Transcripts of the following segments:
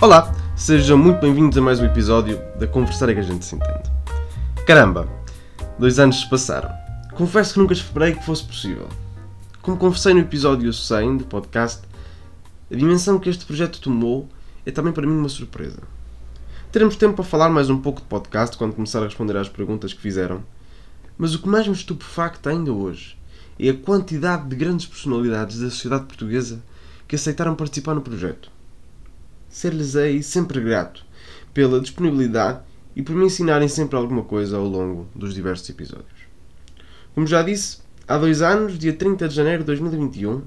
Olá, sejam muito bem-vindos a mais um episódio da Conversar é que a gente se entende. Caramba, dois anos se passaram. Confesso que nunca esperei que fosse possível. Como confessei no episódio 100 do podcast, a dimensão que este projeto tomou é também para mim uma surpresa. Teremos tempo para falar mais um pouco de podcast quando começar a responder às perguntas que fizeram, mas o que mais me estupefacta ainda hoje é a quantidade de grandes personalidades da sociedade portuguesa que aceitaram participar no projeto. Ser-lhes-ei sempre grato pela disponibilidade e por me ensinarem sempre alguma coisa ao longo dos diversos episódios. Como já disse, há dois anos, dia 30 de janeiro de 2021,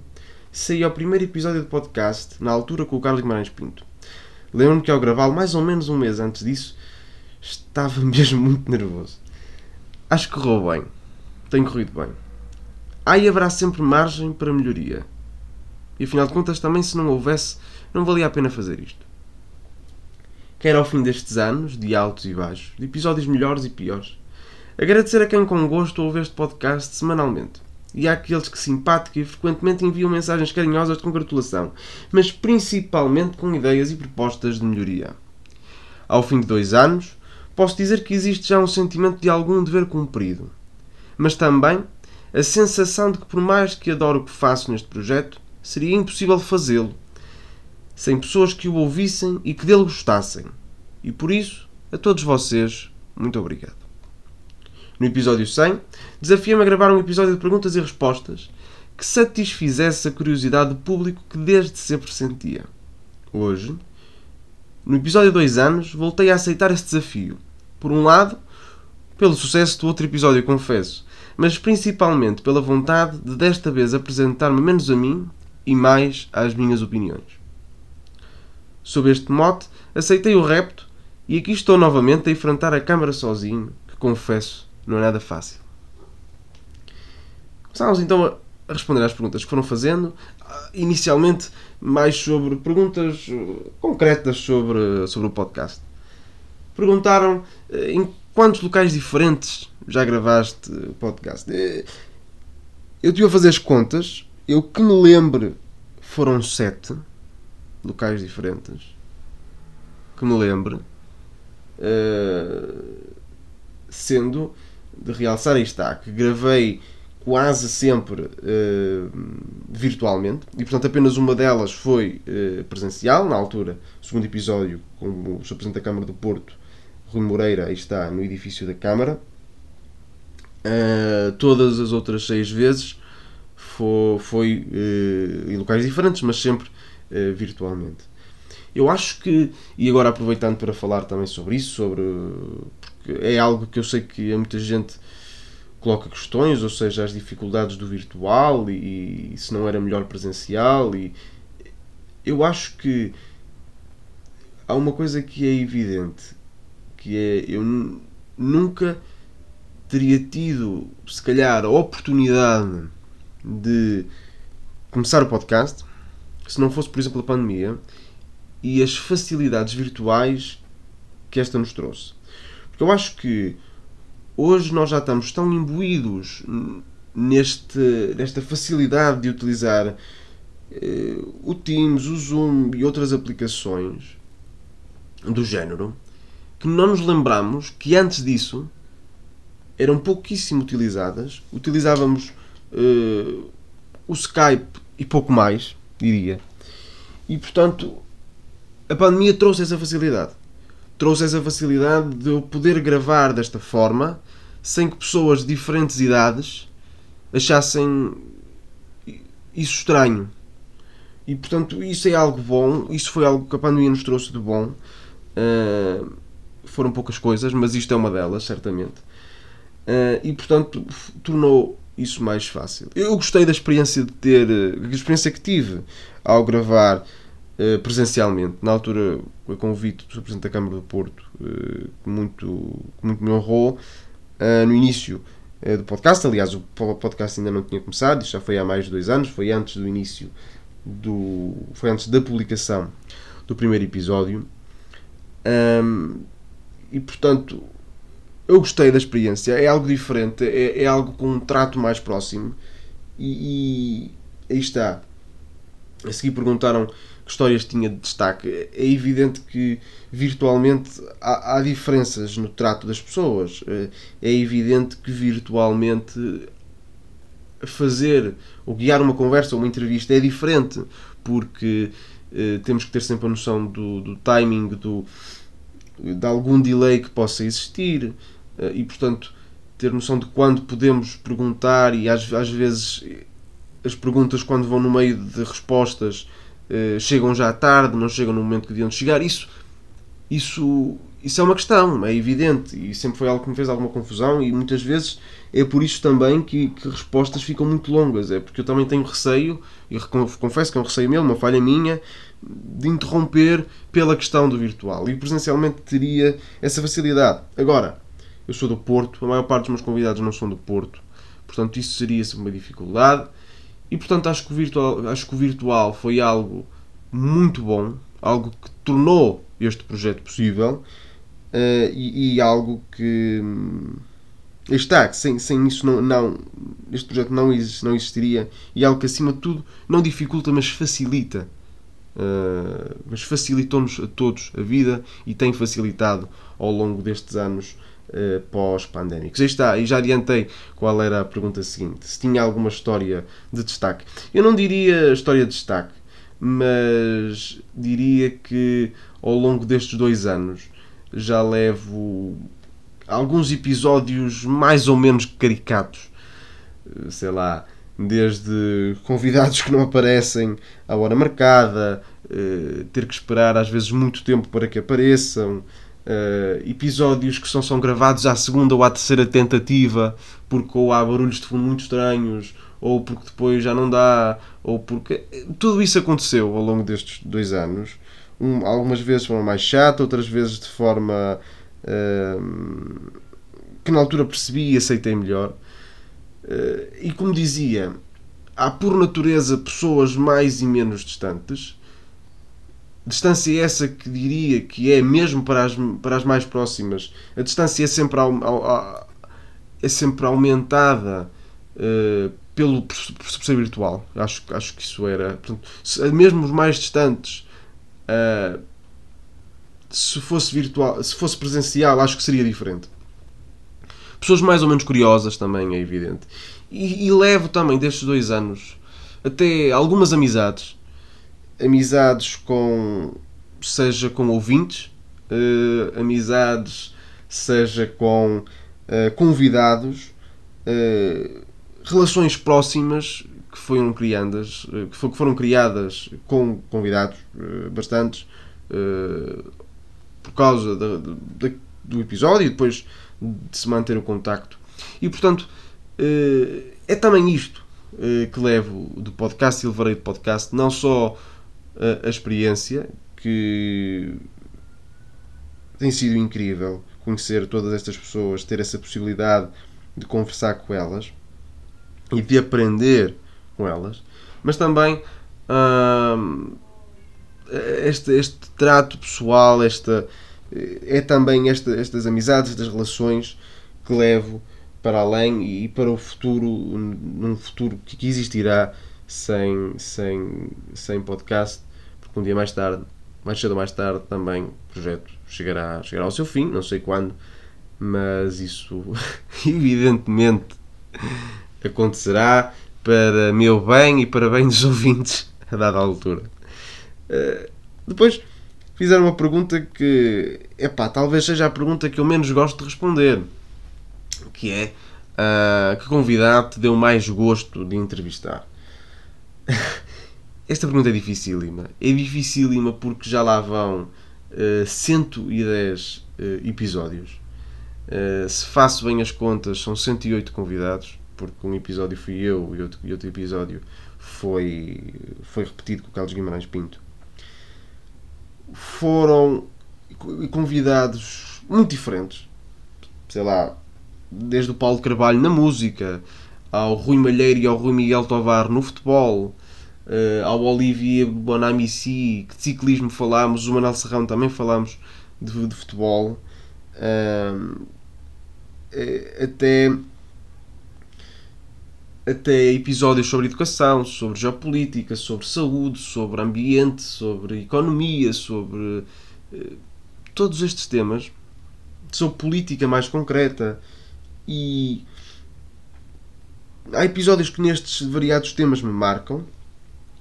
saí ao primeiro episódio do podcast, na altura com o Carlos Guimarães Pinto. Lembro-me que ao gravá-lo mais ou menos um mês antes disso, estava mesmo muito nervoso. Acho que correu bem. Tem corrido bem. E haverá sempre margem para melhoria. E afinal de contas, também se não houvesse, não valia a pena fazer isto. Quero ao fim destes anos, de altos e baixos, de episódios melhores e piores, agradecer a quem com gosto ouve este podcast semanalmente. E àqueles que simpática e frequentemente enviam mensagens carinhosas de congratulação, mas principalmente com ideias e propostas de melhoria. Ao fim de dois anos, posso dizer que existe já um sentimento de algum dever cumprido, mas também a sensação de que, por mais que adoro o que faço neste projeto, seria impossível fazê-lo sem pessoas que o ouvissem e que dele gostassem. E por isso, a todos vocês, muito obrigado. No episódio 100, desafiei-me a gravar um episódio de perguntas e respostas que satisfizesse a curiosidade do público que desde sempre sentia. Hoje, no episódio 2 anos, voltei a aceitar esse desafio. Por um lado, pelo sucesso do outro episódio, confesso, mas principalmente pela vontade de desta vez apresentar-me menos a mim e mais às minhas opiniões. Sob este mote, aceitei o repto e aqui estou novamente a enfrentar a câmara sozinho, que confesso não é nada fácil. Começámos então a responder às perguntas que foram fazendo, inicialmente mais sobre perguntas concretas sobre, sobre o podcast. Perguntaram eh, em quantos locais diferentes já gravaste o podcast. Eh, eu estive a fazer as contas, eu que me lembre foram sete locais diferentes que me lembre, uh, sendo de realçar está que gravei quase sempre uh, virtualmente e portanto apenas uma delas foi uh, presencial na altura segundo episódio com o Sr. Presidente da Câmara do Porto Rui Moreira aí está no edifício da Câmara todas as outras seis vezes foi, foi em locais diferentes mas sempre uh, virtualmente. Eu acho que, e agora aproveitando para falar também sobre isso, sobre porque é algo que eu sei que muita gente coloca questões, ou seja, as dificuldades do virtual e, e se não era melhor presencial e eu acho que há uma coisa que é evidente que é eu nunca teria tido se calhar a oportunidade de começar o podcast se não fosse, por exemplo, a pandemia e as facilidades virtuais que esta nos trouxe. Porque eu acho que hoje nós já estamos tão imbuídos neste, nesta facilidade de utilizar eh, o Teams, o Zoom e outras aplicações do género que não nos lembramos que antes disso eram pouquíssimo utilizadas. Utilizávamos eh, o Skype e pouco mais diria. E portanto, a pandemia trouxe essa facilidade. Trouxe essa facilidade de eu poder gravar desta forma sem que pessoas de diferentes idades achassem isso estranho. E portanto, isso é algo bom. Isso foi algo que a pandemia nos trouxe de bom. Uh, foram poucas coisas, mas isto é uma delas, certamente. Uh, e portanto, tornou isso mais fácil. Eu gostei da experiência de ter, a experiência que tive ao gravar uh, presencialmente, na altura o convite do. Presidente da Câmara do Porto, uh, que muito, muito me honrou, uh, no início do podcast, aliás o podcast ainda não tinha começado, isto já foi há mais de dois anos, foi antes do início do, foi antes da publicação do primeiro episódio, um, e portanto eu gostei da experiência, é algo diferente, é, é algo com um trato mais próximo. E, e, aí está. A seguir perguntaram que histórias tinha de destaque. É evidente que virtualmente há, há diferenças no trato das pessoas. É evidente que virtualmente fazer ou guiar uma conversa ou uma entrevista é diferente, porque eh, temos que ter sempre a noção do, do timing, do, de algum delay que possa existir e, portanto, ter noção de quando podemos perguntar e às, às vezes as perguntas quando vão no meio de respostas eh, chegam já tarde, não chegam no momento que deviam chegar. Isso, isso, isso é uma questão, é evidente e sempre foi algo que me fez alguma confusão e muitas vezes é por isso também que, que respostas ficam muito longas. É porque eu também tenho receio, e confesso que é um receio meu, uma falha minha, de interromper pela questão do virtual. E presencialmente teria essa facilidade. Agora, eu sou do Porto, a maior parte dos meus convidados não são do Porto, portanto isso seria uma dificuldade. E portanto acho que o virtual, acho que o virtual foi algo muito bom, algo que tornou este projeto possível uh, e, e, algo que hum, está, sem, sem isso não, não, este projeto não, exist, não existiria e algo que acima de tudo não dificulta, mas facilita. Uh, mas facilitou-nos a todos a vida e tem facilitado ao longo destes anos uh, pós-pandémicos. Aí está, e já adiantei qual era a pergunta seguinte: se tinha alguma história de destaque. Eu não diria história de destaque, mas diria que ao longo destes dois anos já levo alguns episódios mais ou menos caricatos. Eh, sei lá, desde convidados que não aparecem à hora marcada, eh, ter que esperar às vezes muito tempo para que apareçam, eh, episódios que são, são gravados à segunda ou à terceira tentativa, porque ou há barulhos de fundo muito estranhos, ou porque depois já não dá, ou porque. Tudo isso aconteceu ao longo destes dois anos. Um, algumas vezes de forma mais chata, outras vezes de forma que na altura percebi e aceitei melhor. Uh, e como dizia, há por natureza pessoas mais e menos distantes. Distância essa que diria que é mesmo para as, para as mais próximas. A distância é sempre, é sempre aumentada uh, pelo perceber virtual. Acho, acho que isso era. Portanto, mesmo os mais distantes uh, se fosse virtual, se fosse presencial, acho que seria diferente. Pessoas mais ou menos curiosas também, é evidente. E, e levo também destes dois anos até algumas amizades. Amizades com. seja com ouvintes, uh, amizades, seja com uh, convidados, uh, relações próximas que foram criadas, que foram criadas com convidados bastantes por causa do episódio e depois de se manter o contacto. E portanto, eh, é também isto eh, que levo do podcast e levarei do podcast, não só a experiência, que tem sido incrível conhecer todas estas pessoas, ter essa possibilidade de conversar com elas e de aprender com elas, mas também hum, este, este trato pessoal, esta, é também esta, estas amizades, estas relações que levo para além e para o futuro, num futuro que existirá sem, sem, sem podcast, porque um dia mais tarde, mais cedo ou mais tarde, também o projeto chegará, chegará ao seu fim, não sei quando, mas isso evidentemente acontecerá para meu bem e para bem dos ouvintes a dada altura. Eh, depois fizeram uma pergunta que, epá, talvez seja a pergunta que eu menos gosto de responder, que é uh, que convidado te deu mais gosto de entrevistar? Esta pergunta é dificílima. É dificílima porque já lá vão uh, 110 uh, episódios. Uh, se faço bem as contas, são 108 convidados, porque um episódio fui eu e outro, e outro episódio foi, foi repetido com o Carlos Guimarães Pinto foram convidados muito diferentes. Sei lá, desde o Paulo Carvalho na música, ao Rui Malheiro e ao Rui Miguel Tovar no futebol, uh, ao Olivier Bonamici, que de ciclismo falámos, o Manuel Serrão também falámos de, de futebol, uh, até até episódios sobre educação, sobre geopolítica, sobre saúde, sobre ambiente, sobre economia, sobre uh, todos estes temas, sobre política mais concreta. E há episódios que nestes variados temas me marcam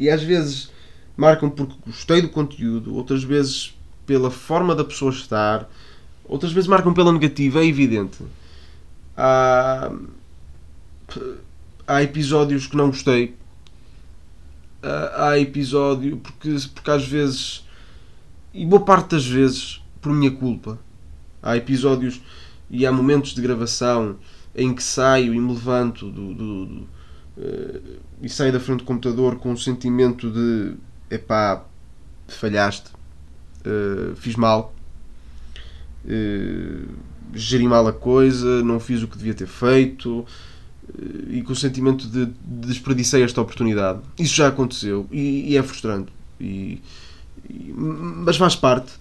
e às vezes marcam porque gostei do conteúdo, outras vezes pela forma da pessoa estar, outras vezes marcam pela negativa, é evidente. Há, há episódios que não gostei. Há episódio porque, porque às vezes, e boa parte das vezes, por minha culpa, há episódios e há momentos de gravação em que saio e me levanto do, do, do e saio da frente do computador com um sentimento de epá, falhaste, uh, fiz mal, uh, geri mal a coisa, não fiz o que devia ter feito e com o sentimento de, de desperdicei esta oportunidade. Isso já aconteceu e, e é frustrante. E, e, mas faz parte.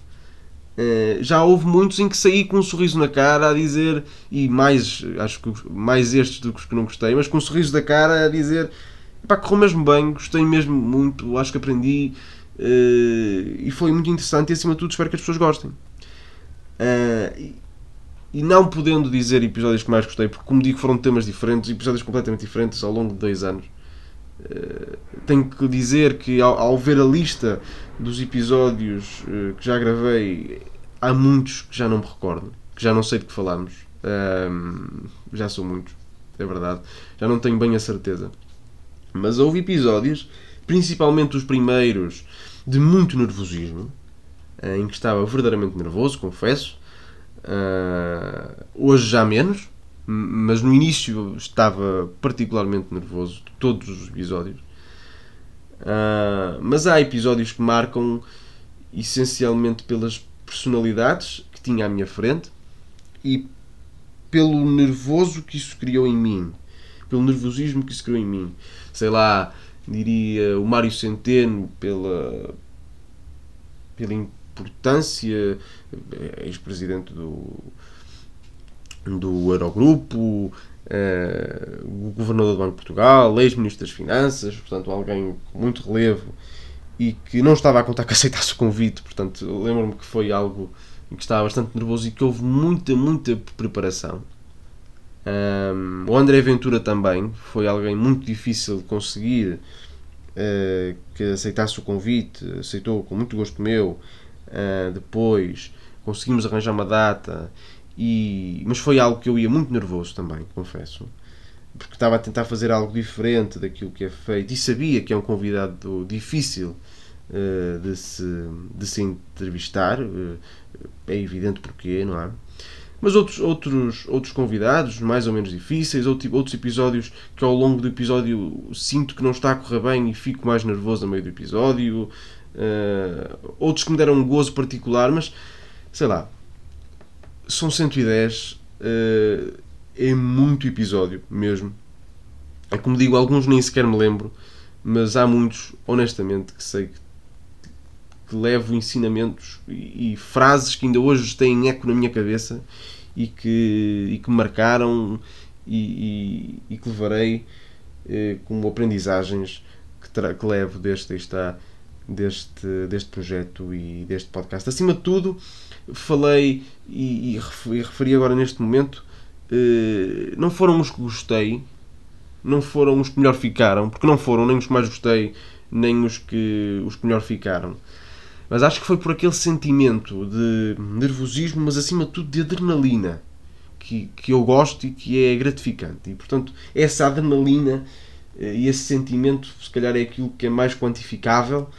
Eh, já houve muitos em que saí com um sorriso na cara a dizer, e mais, acho que mais estes do que os que não gostei, mas com um sorriso da cara a dizer pá, correu mesmo bem, gostei mesmo muito, acho que aprendi uh, e foi muito interessante e acima de tudo espero que as pessoas gostem. Uh, e não podendo dizer episódios que mais gostei, porque como digo foram temas diferentes, episódios completamente diferentes ao longo de dois anos, tenho que dizer que ao, ao, ver a lista dos episódios uh, que já gravei, há muitos que já não me recordo, que já não sei de que falamos. Um, já são muitos, é verdade. Já não tenho bem a certeza. Mas houve episódios, principalmente os primeiros, de muito nervosismo, em que estava verdadeiramente nervoso, confesso. Uh, hoje já menos, mas no início estava particularmente nervoso de todos os episódios. Uh, mas há episódios que marcam essencialmente pelas personalidades que tinha à minha frente e pelo nervoso que isso criou em mim, pelo nervosismo que isso criou em mim. Sei lá, diria o Mário Centeno pela pela importância, eh, ex-presidente do, do Eurogrupo, uh, o governador do Banco de Portugal, ex-ministro das Finanças, portanto, alguém com muito relevo e que não estava a contar que aceitasse o convite, portanto, lembro-me que foi algo em que estava bastante nervoso e que houve muita, muita preparação. Um, o André Ventura também. Foi alguém muito difícil de conseguir uh, que aceitasse o convite, aceitou com muito gosto meu, Uh, depois conseguimos arranjar uma data, e, mas foi algo que eu ia muito nervoso também, confesso, porque estava a tentar fazer algo diferente daquilo que é feito e sabia que é um convidado difícil uh, de, se, de se entrevistar, uh, é evidente porque, não é? Mas outros, outros, outros convidados, mais ou menos difíceis, outros episódios que ao longo do episódio sinto que não está a correr bem e fico mais nervoso no meio do episódio. Uh, outros que me deram um gozo particular, mas sei lá, são 110, uh, eh, é muito episódio mesmo. É como digo, alguns nem sequer me lembro, mas há muitos, honestamente, que sei que, que levo ensinamentos e, e, frases que ainda hoje têm eco na minha cabeça e que, e que marcaram e, e, e que levarei eh, como aprendizagens que, que levo deste está deste, deste projeto e deste podcast. Acima de tudo, falei e, e referi agora neste momento, eh, não foram os que gostei, não foram os que melhor ficaram, porque não foram nem os que mais gostei, nem os que, os que melhor ficaram. Mas acho que foi por aquele sentimento de nervosismo, mas acima de tudo de adrenalina, que, que eu gosto e que é gratificante. E portanto, essa adrenalina eh, e esse sentimento, se calhar, é aquilo que é mais quantificável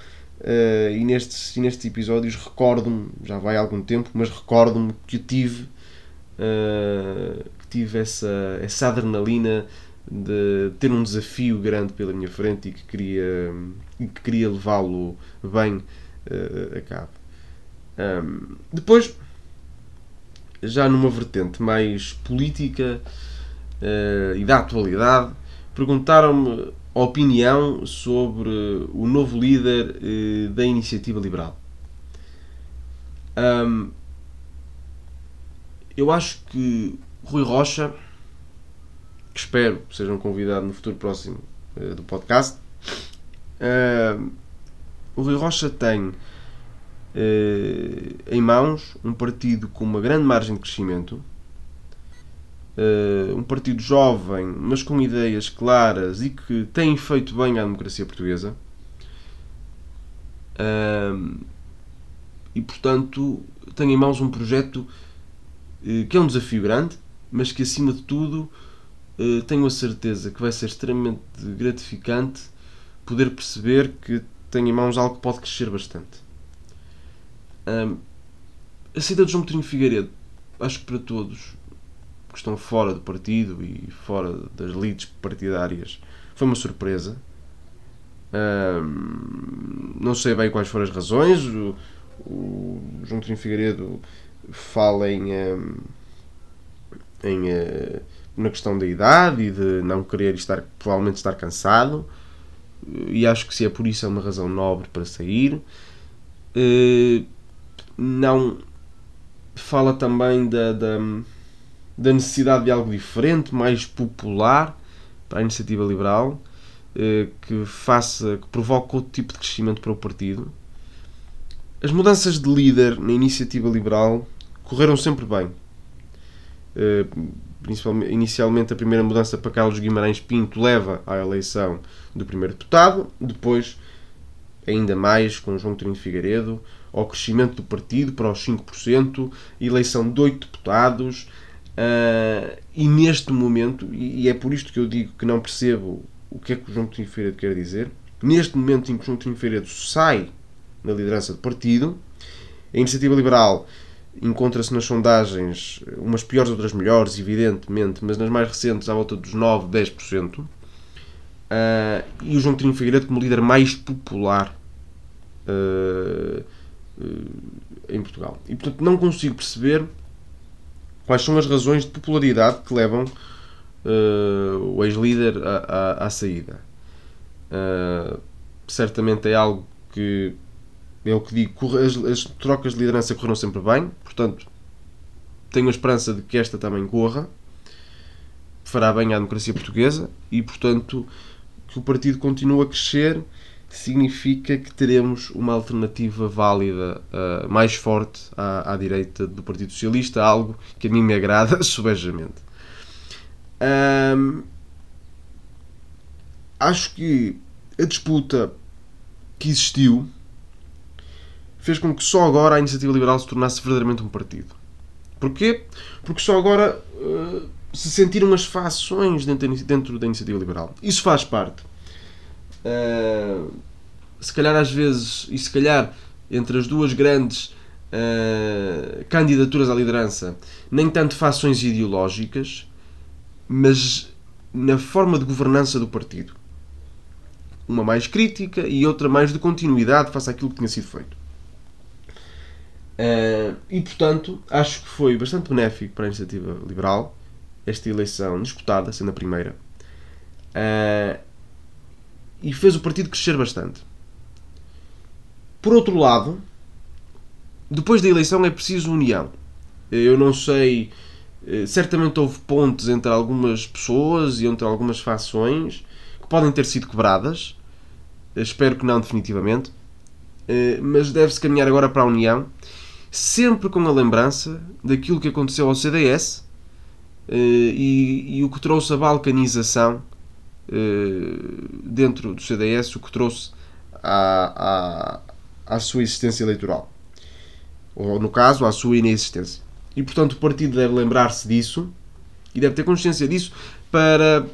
Uh, e, nestes, e nestes episódios recordo-me, já vai há algum tempo, mas recordo-me que tive, uh, que tive essa, essa adrenalina de ter um desafio grande pela minha frente e que queria, que queria levá-lo bem uh, a cabo. Um, depois, já numa vertente mais política e da atualidade, perguntaram-me opinião sobre o novo líder eh, da Iniciativa Liberal. Um, eu acho que Rui Rocha, que que espero seja um convidado no futuro próximo uh, do podcast. Uh, o Rui Rocha tem em mãos um partido com uma grande margem de crescimento, um partido jovem, mas com ideias claras e que tem feito bem à democracia portuguesa. e portanto tem em mãos um projeto que é um desafio grande, mas que acima de tudo eh, tenho a certeza que vai ser extremamente gratificante poder perceber que tem em mãos algo que pode crescer bastante. a saída de João Coutinho Figueiredo, acho que para todos que estão fora do partido e fora das leads partidárias, foi uma surpresa. não sei bem quais foram as razões. O, o João Coutinho Figueiredo fala em em, uh, na questão da idade e de não querer estar, provavelmente estar cansado. E acho que se é por isso é uma razão nobre para sair. Uh, não fala também da, da, da, necessidade de algo diferente, mais popular para a iniciativa liberal, uh, que faça, que provoque outro tipo de crescimento para o partido. As mudanças de líder na iniciativa liberal correram sempre bem. Eh, principalmente, inicialmente a primeira mudança para Carlos Guimarães Pinto leva à eleição do primeiro deputado, depois ainda mais com João Trinho Figueiredo, ao crescimento do partido para os 5%, eleição de 8 deputados, uh, e neste momento, e, é por isto que eu digo que não percebo o que é que o João Trinho Figueiredo quer dizer, neste momento em que o João Trinho Figueiredo sai da liderança do partido, a Iniciativa Liberal encontra-se nas sondagens, umas piores, outras melhores, evidentemente, mas nas mais recentes à volta dos 9, 10%. Uh, e o João Coutinho Figueiredo como líder mais popular uh, uh, em Portugal. E portanto não consigo perceber quais são as razões de popularidade que levam o ex-líder à, saída. certamente é algo que é o que digo, as, as trocas de liderança correram sempre bem, portanto, tenho a esperança de que esta também corra, fará bem à democracia portuguesa e, portanto, que o partido continue a crescer significa que teremos uma alternativa válida uh, mais forte à, à, direita do Partido Socialista, algo que a mim me agrada subejamente. Um, acho que a disputa que existiu fez com que só agora a iniciativa liberal se tornasse verdadeiramente um partido. Porquê? Porque só agora uh, se sentiram as fações dentro, dentro, da iniciativa liberal. Isso faz parte. Uh, se calhar às vezes, e se calhar entre as duas grandes uh, candidaturas à liderança, nem tanto fações ideológicas, mas na forma de governança do partido. Uma mais crítica e outra mais de continuidade face àquilo que tinha sido feito. Uh, e portanto, acho que foi bastante benéfico para a iniciativa liberal esta eleição disputada, sendo a primeira, uh, e fez o partido crescer bastante. Por outro lado, depois da eleição é preciso união. Eu não sei, eh, certamente houve pontes entre algumas pessoas e entre algumas fações que podem ter sido quebradas. Espero que não definitivamente. Mas deve-se caminhar agora para a união sempre com a lembrança daquilo que aconteceu ao CDS eh, e, e, o que trouxe a balcanização dentro do CDS, o que trouxe à, à, à sua existência eleitoral. Ou, no caso, à sua inexistência. E, portanto, o partido deve lembrar-se disso e deve ter consciência disso para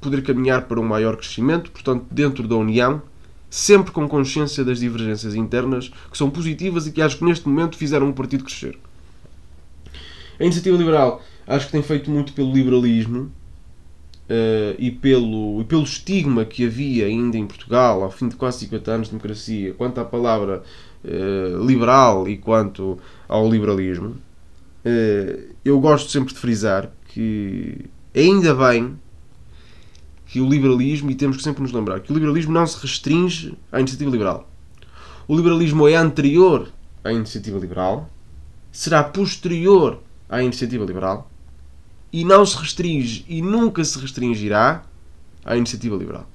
poder caminhar para um maior crescimento, portanto, dentro da União sempre com consciência das divergências internas que são positivas e que acho que neste momento fizeram o partido crescer. A iniciativa liberal acho que tem feito muito pelo liberalismo uh, e, pelo, e pelo estigma que havia ainda em Portugal ao fim de quase 50 anos de democracia quanto à palavra uh, liberal e quanto ao liberalismo. Uh, eu gosto sempre de frisar que ainda bem que o liberalismo, e temos que sempre nos lembrar, que o liberalismo não se restringe à iniciativa liberal. O liberalismo é anterior à iniciativa liberal, será posterior à iniciativa liberal e não se restringe e nunca se restringirá à iniciativa liberal.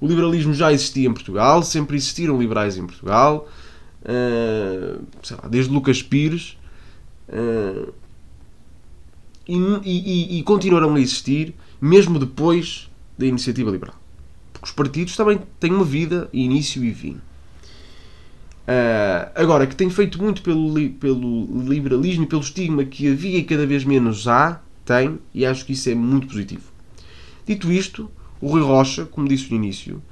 O liberalismo já existia em Portugal, sempre existiram liberais em Portugal, uh, lá, desde Lucas Pires, uh, e, e, e, continuarão a existir mesmo depois da iniciativa liberal. Porque os partidos também têm uma vida, início e fim. Uh, agora, que tem feito muito pelo, pelo liberalismo e pelo estigma que havia e cada vez menos há, tem, e acho que isso é muito positivo. Dito isto, o Rui Rocha, como disse no início,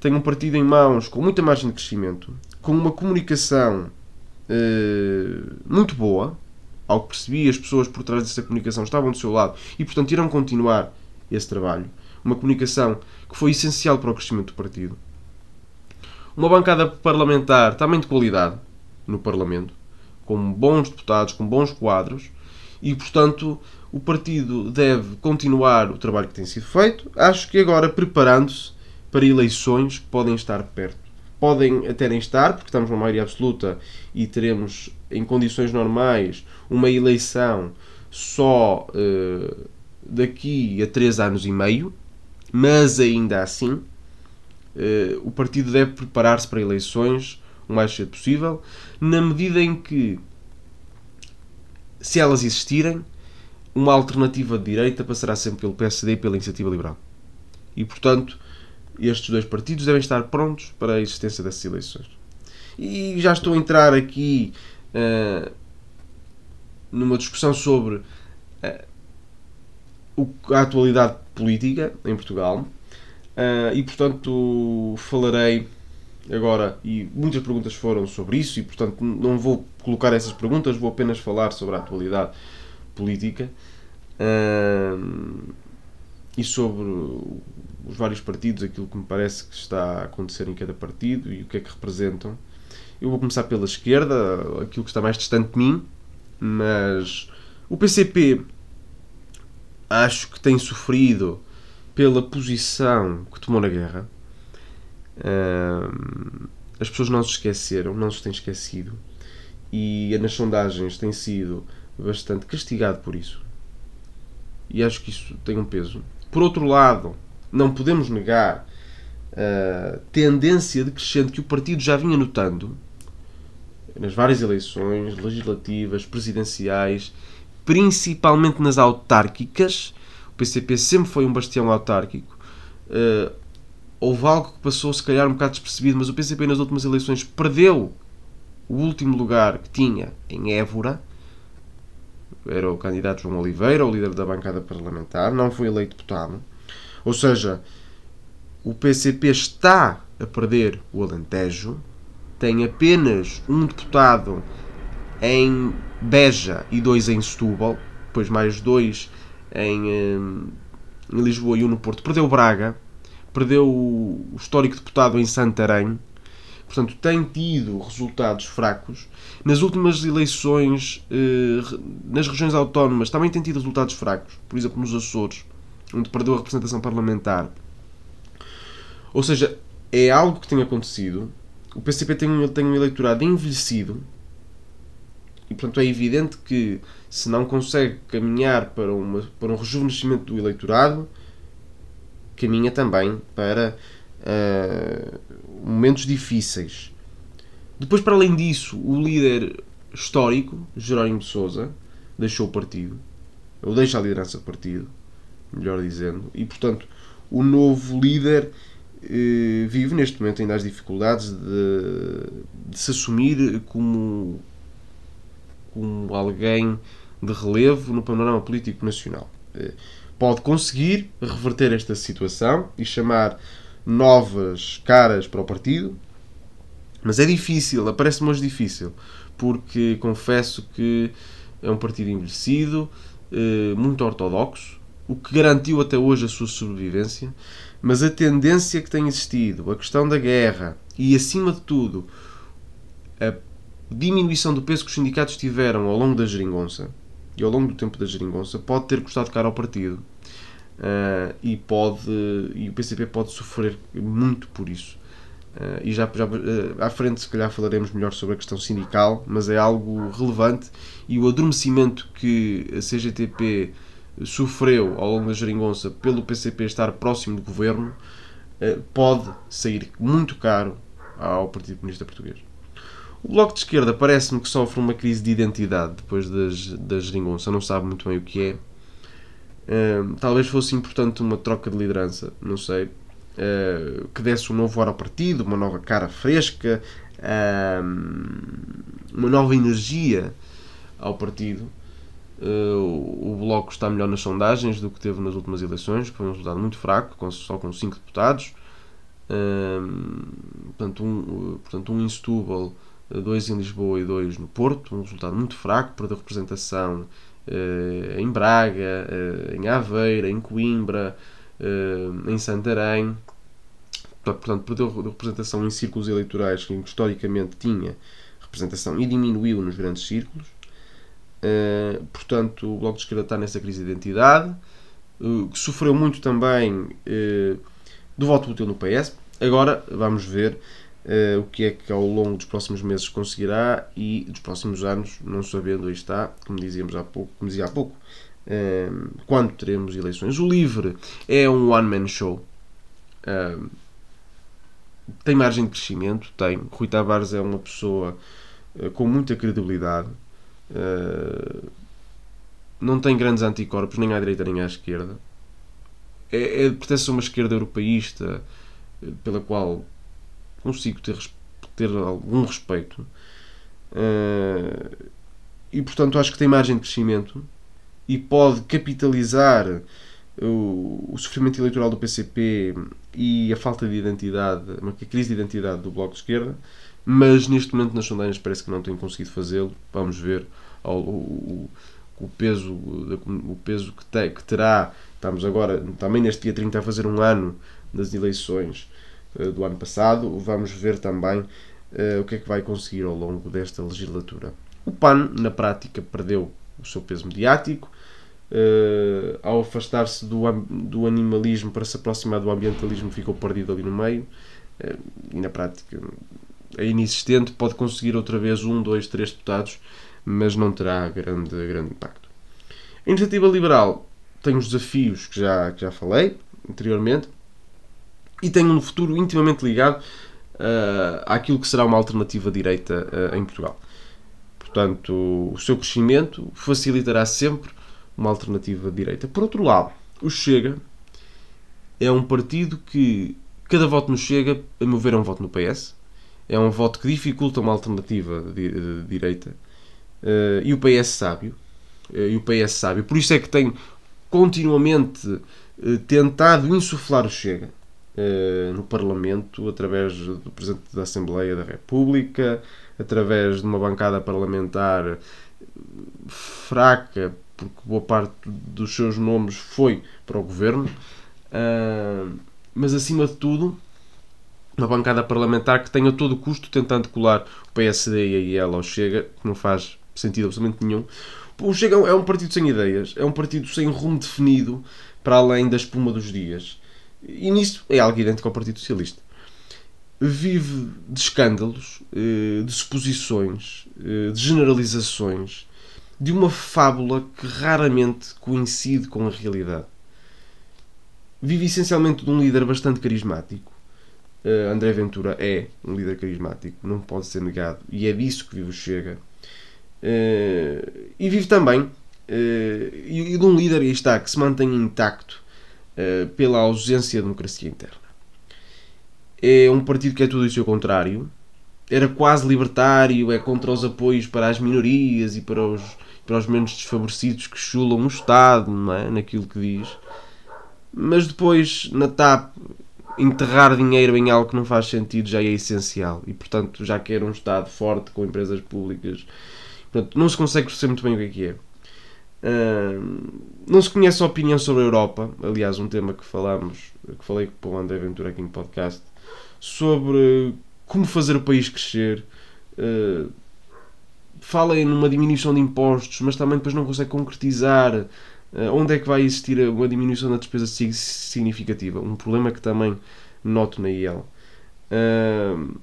tem um partido em mãos com muita margem de crescimento, com uma comunicação uh, muito boa. Ao que percebi, as pessoas por trás dessa comunicação estavam do seu lado e, portanto, irão continuar esse trabalho. Uma comunicação que foi essencial para o crescimento do partido. Uma bancada parlamentar também de qualidade no Parlamento, com bons deputados, com bons quadros, e, portanto, o partido deve continuar o trabalho que tem sido feito. Acho que agora preparando-se para eleições que podem estar perto. Podem até nem estar, porque estamos numa maioria absoluta e teremos, em condições normais, uma eleição só uh, daqui a três anos e meio, mas ainda assim, uh, o partido deve preparar-se para eleições o mais cedo possível, na medida em que, se elas existirem, uma alternativa de direita passará sempre pelo PSD e pela Iniciativa Liberal. E, portanto, estes dois partidos devem estar prontos para a existência dessas eleições. E já estou a entrar aqui uh, numa discussão sobre uh, a atualidade política em Portugal uh, e, portanto, falarei agora, e muitas perguntas foram sobre isso, e, portanto, não vou colocar essas perguntas, vou apenas falar sobre a atualidade política uh, e sobre os vários partidos, aquilo que me parece que está a acontecer em cada partido e o que é que representam. Eu vou começar pela esquerda, aquilo que está mais distante de mim, mas o PCP acho que tem sofrido pela posição que tomou na guerra. As pessoas não se esqueceram, não se têm esquecido, e nas sondagens tem sido bastante castigado por isso. E acho que isso tem um peso. Por outro lado, não podemos negar a tendência decrescente que o partido já vinha notando nas várias eleições legislativas, presidenciais, principalmente nas autárquicas. O PCP sempre foi um bastião autárquico. Uh, houve algo que passou, se calhar, um bocado despercebido, mas o PCP nas últimas eleições perdeu o último lugar que tinha em Évora era o candidato João Oliveira, o líder da bancada parlamentar, não foi eleito deputado. Ou seja, o PCP está a perder o Alentejo, tem apenas um deputado em Beja e dois em Setúbal, depois mais dois em, em Lisboa e um no Porto. Perdeu Braga, perdeu o histórico deputado em Santarém, portanto tem tido resultados fracos. Nas últimas eleições, eh, nas regiões autónomas, também tem tido resultados fracos. Por exemplo, nos Açores, onde perdeu a representação parlamentar. Ou seja, é algo que tem acontecido. O PCP tem um, tem um eleitorado envelhecido e, portanto, é evidente que se não consegue caminhar para, uma, para um rejuvenescimento do eleitorado, caminha também para uh, momentos difíceis. Depois, para além disso, o líder histórico, Jerónimo de Souza, deixou o partido, ou deixa a liderança do partido, melhor dizendo, e portanto o novo líder eh, vive neste momento ainda as dificuldades de, de se assumir como, como alguém de relevo no panorama político nacional. Eh, pode conseguir reverter esta situação e chamar novas caras para o partido, mas é difícil, aparece-me hoje difícil, porque confesso que é um partido envelhecido, eh, muito ortodoxo, o que garantiu até hoje a sua sobrevivência, mas a tendência que tem existido, a questão da guerra e, acima de tudo, a diminuição do peso que os sindicatos tiveram ao longo da geringonça e ao longo do tempo da geringonça pode ter custado caro ao partido. Uh, e pode e o PCP pode sofrer muito por isso uh, e já, já uh, à frente se calhar falaremos melhor sobre a questão sindical mas é algo relevante e o adormecimento que a CGTP sofreu ao longo da geringonça pelo PCP estar próximo do governo pode sair muito caro ao Partido Comunista Português. O Bloco de Esquerda parece-me que sofre uma crise de identidade depois das, da geringonça, não sabe muito bem o que é. Talvez fosse importante uma troca de liderança, não sei, uh, que desse um novo ar ao partido, uma nova cara fresca, uma nova energia ao partido. o Bloco está melhor nas sondagens do que teve nas últimas eleições, foi um resultado muito fraco, só com 5 deputados. portanto, um, portanto, um em Setúbal, dois em Lisboa e dois no Porto, um resultado muito fraco, perdeu representação em Braga, uh, em Aveira, em Coimbra, uh, em Santarém. Portanto, perdeu representação em círculos eleitorais que historicamente tinha representação e diminuiu nos grandes círculos. portanto, o Bloco de Esquerda está nessa crise de identidade, que sofreu muito também do voto útil no PS. Agora vamos ver uh, o que é que ao longo dos próximos meses conseguirá e dos próximos anos, não sabendo, aí está, como dizíamos há pouco, como dizia há pouco, uh, quando teremos eleições. O LIVRE é um one-man show. Uh, tem margem de crescimento, tem. Rui Tavares é uma pessoa com muita credibilidade. não tem grandes anticorpos, nem à direita nem à esquerda. É, é, pertence a uma esquerda europeísta pela qual consigo ter, ter algum respeito. Uh, e portanto acho que tem margem de crescimento e pode capitalizar o, o, sofrimento eleitoral do PCP e a falta de identidade, a crise de identidade do Bloco de Esquerda, mas neste momento nas sondagens parece que não tem conseguido fazê-lo. Vamos ver o, o, o peso, o peso que, te, que terá. Estamos agora, também neste dia 30, a fazer um ano das eleições do ano passado. Vamos ver também uh, o que é que vai conseguir ao longo desta legislatura. O PAN, na prática, perdeu o seu peso mediático. Uh, ao afastar-se do, do animalismo para se aproximar do ambientalismo, ficou perdido ali no meio. Uh, e na prática é inexistente. Pode conseguir outra vez um, dois, três deputados, mas não terá grande, grande impacto. A iniciativa liberal tem os desafios que já, que já falei anteriormente e tem um futuro intimamente ligado uh, àquilo que será uma alternativa direita uh, em Portugal. Portanto, o seu crescimento facilitará sempre uma alternativa direita. Por outro lado, o Chega é um partido que cada voto no Chega, a meu ver, é um voto no PS. É um voto que dificulta uma alternativa de, de direita. Uh, e o PS sábio. Uh, e o PS sábio. Por isso é que tem continuamente uh, tentado insuflar o Chega. Eh, no Parlamento através do Presidente da Assembleia da República, através de uma bancada parlamentar fraca, porque boa parte dos seus nomes foi para o governo, uh, mas acima de tudo, uma bancada parlamentar que tem a todo custo tentando colar o PSD e a IEL ao Chega, que não faz sentido absolutamente nenhum. O Chega é um partido sem ideias, é um partido sem rumo definido para além da espuma dos dias. E nisso é algo idêntico ao Partido Socialista. Vive de escândalos, eh, de suposições, eh, de generalizações, de uma fábula que raramente coincide com a realidade. Vive essencialmente de um líder bastante carismático. Eh, André Ventura é um líder carismático, não pode ser negado, e é disso que vive o Chega. E vive também e de um líder, aí está, que se mantém intacto pela ausência de democracia interna. É um partido que é tudo isso ao contrário. Era quase libertário, é contra os apoios para as minorias e para os, para os menos desfavorecidos que chulam o Estado, não é? naquilo que diz. Mas depois, na TAP, enterrar dinheiro em algo que não faz sentido já é essencial. E, portanto, já quer um Estado forte com empresas públicas. Portanto, não se consegue perceber muito bem o que é que é não se conhece a opinião sobre a Europa, aliás, um tema que falamos, que falei com o André Ventura aqui no podcast, sobre como fazer o país crescer. Uh, fala numa diminuição de impostos, mas também depois não consegue concretizar uh, onde é que vai existir uma diminuição da despesa significativa. Um problema que também noto na IEL. Uh,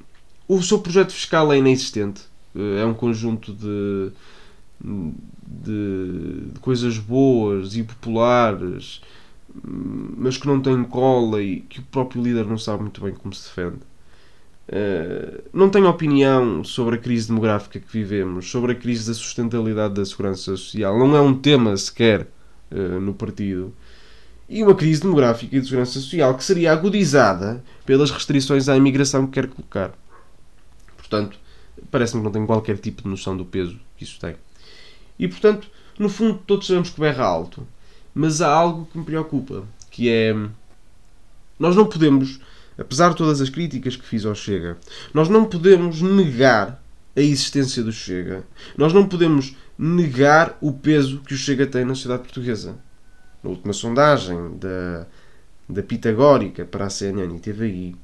o seu projeto fiscal é inexistente. é um conjunto de de, de coisas boas e populares, mas que não têm cola e que o próprio líder não sabe muito bem como se defende. Uh, não tenho opinião sobre a crise demográfica que vivemos, sobre a crise da sustentabilidade da segurança social. Não é um tema sequer uh, no partido. E uma crise demográfica e de segurança social que seria agudizada pelas restrições à imigração que quer colocar. Portanto, parece-me que não tenho qualquer tipo de noção do peso que isso tem. E portanto, no fundo, todos sabemos que berra alto. Mas há algo que me preocupa, que é. Nós não podemos, apesar de todas as críticas que fiz ao Chega, nós não podemos negar a existência do Chega. Nós não podemos negar o peso que o Chega tem na sociedade portuguesa. Na última sondagem da, da Pitagórica para a CNN e TVI,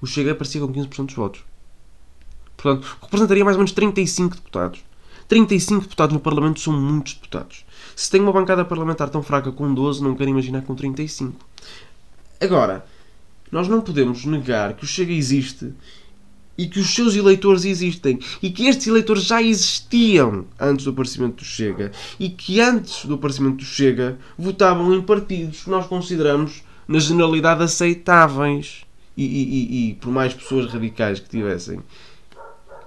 o Chega aparecia com 15% dos votos. Portanto, representaria mais ou menos 35 deputados. 35 deputados no Parlamento são muitos deputados. Se tem uma bancada parlamentar tão fraca com 12, não quero imaginar com 35. Agora, nós não podemos negar que o Chega existe e que os seus eleitores existem e que estes eleitores já existiam antes do aparecimento do Chega e que antes do aparecimento do Chega votavam em partidos que nós consideramos na generalidade aceitáveis e, e, e, e por mais pessoas radicais que tivessem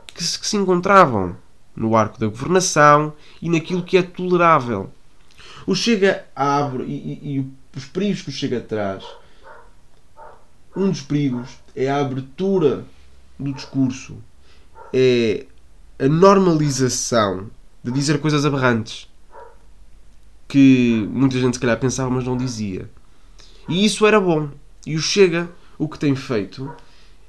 que que se encontravam no arco da governação e naquilo que é tolerável. O Chega abre e, e, e os perigos que o Chega traz. Um dos perigos é a abertura do discurso, é a normalização de dizer coisas aberrantes que muita gente se calhar pensava, mas não dizia. E isso era bom. E o Chega, o que tem feito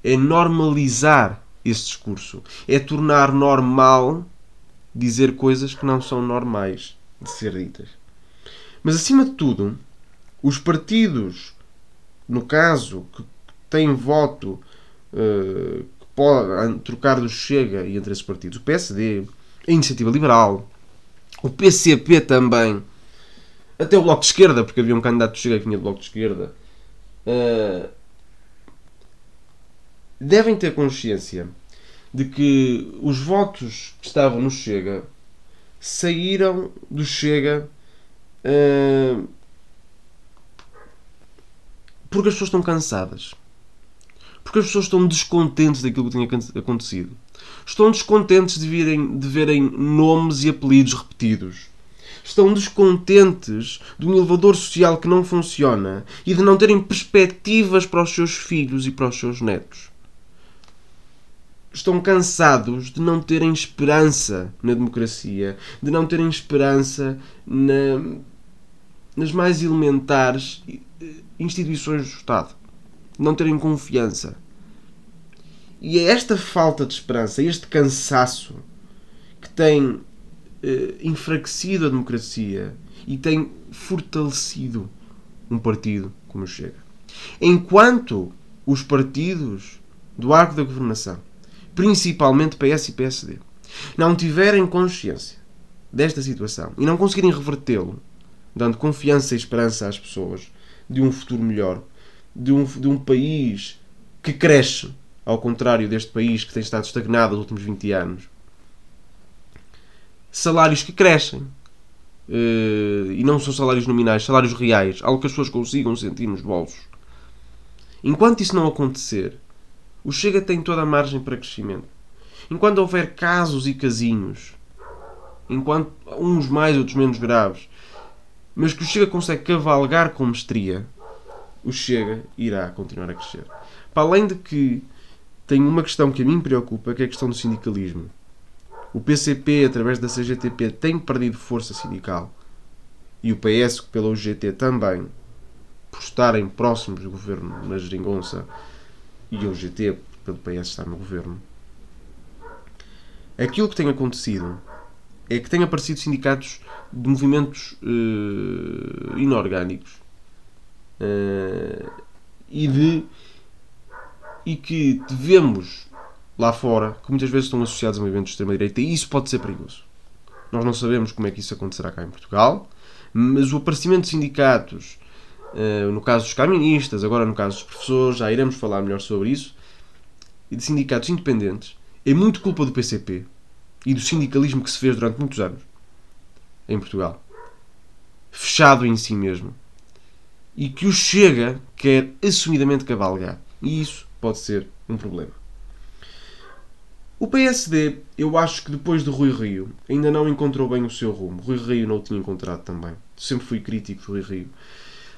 é normalizar esse discurso, é tornar normal dizer coisas que não são normais de ser ditas. Mas acima de tudo, os partidos, no caso, que têm voto uh, que pode trocar do Chega e entre esses partidos, o PSD, a Iniciativa Liberal, o PCP também, até o Bloco de Esquerda, porque havia um candidato de Chega que vinha do Bloco de Esquerda, uh, devem ter consciência de que os votos que estavam no Chega saíram do Chega uh, porque as pessoas estão cansadas. Porque as pessoas estão descontentes daquilo que tinha acontecido. Estão descontentes de, virem, de verem nomes e apelidos repetidos. Estão descontentes de um elevador social que não funciona e de não terem perspectivas para os seus filhos e para os seus netos estão cansados de não terem esperança na democracia, de não terem esperança na, nas mais elementares instituições do Estado, de não terem confiança. E é esta falta de esperança, este cansaço que tem eh, enfraquecido a democracia e tem fortalecido um partido como Chega. Enquanto os partidos do arco da governação principalmente PS e PSD, não tiverem consciência desta situação e não conseguirem revertê-lo, dando confiança e esperança às pessoas de um futuro melhor, de um, de um país que cresce, ao contrário deste país que tem estado estagnado nos últimos 20 anos. Salários que crescem. Uh, e não são salários nominais, salários reais, algo que as pessoas consigam sentir nos bolsos. Enquanto isso não acontecer, o Chega tem toda a margem para crescimento. Enquanto houver casos e casinhos, enquanto uns mais, outros menos graves, mas que o Chega consegue cavalgar com mestria, o Chega irá continuar a crescer. Para além de que tem uma questão que a mim preocupa, que é a questão do sindicalismo. O PCP, através da CGTP, tem perdido força sindical. E o PS, pela UGT também, por estarem próximos do governo na geringonça, e o GT, pelo PS estar no governo, aquilo que tem acontecido é que têm aparecido sindicatos de movimentos uh, inorgânicos uh, e de e que devemos lá fora, que muitas vezes estão associados a movimentos de extrema-direita, e isso pode ser perigoso. Nós não sabemos como é que isso acontecerá cá em Portugal, mas o aparecimento de sindicatos no caso dos caministas, agora no caso dos professores, já iremos falar melhor sobre isso, e de sindicatos independentes, é muito culpa do PCP, e do sindicalismo que se fez durante muitos anos em Portugal. Fechado em si mesmo. E que o Chega quer assumidamente cavalgar. E isso pode ser um problema. O PSD, eu acho que depois de Rui Rio, ainda não encontrou bem o seu rumo. Rui Rio não o tinha encontrado também. Sempre fui crítico de Rui Rio.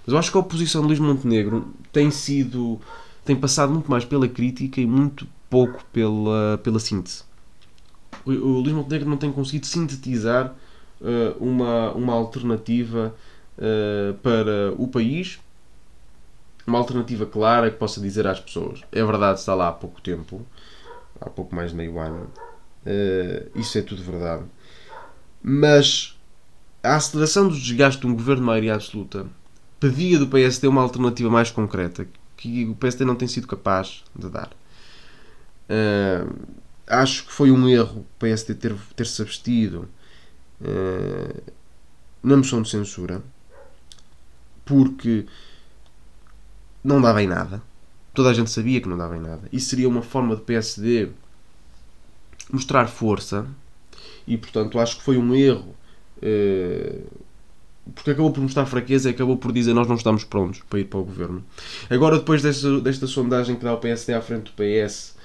Mas eu acho que a oposição de Luís Montenegro tem sido. tem passado muito mais pela crítica e muito pouco pela, pela síntese. O, o Luís Montenegro não tem conseguido sintetizar uh, uma, uma alternativa uh, para o país, uma alternativa clara que possa dizer às pessoas. É verdade, está lá há pouco tempo, há pouco mais de meio ano, uh, isso é tudo verdade. Mas a aceleração do desgaste de um governo de maioria absoluta pedia do PSD uma alternativa mais concreta que o PSD não tem sido capaz de dar. Uh, acho que foi um erro o PSD ter, ter se abstido uh, na moção de censura porque não dava em nada. Toda a gente sabia que não dava em nada. Isso seria uma forma de PSD mostrar força e, portanto, acho que foi um erro. Uh, porque acabou por mostrar fraqueza e acabou por dizer nós não estamos prontos para ir para o governo. Agora, depois desta, desta sondagem que dá o PSD à frente do PS,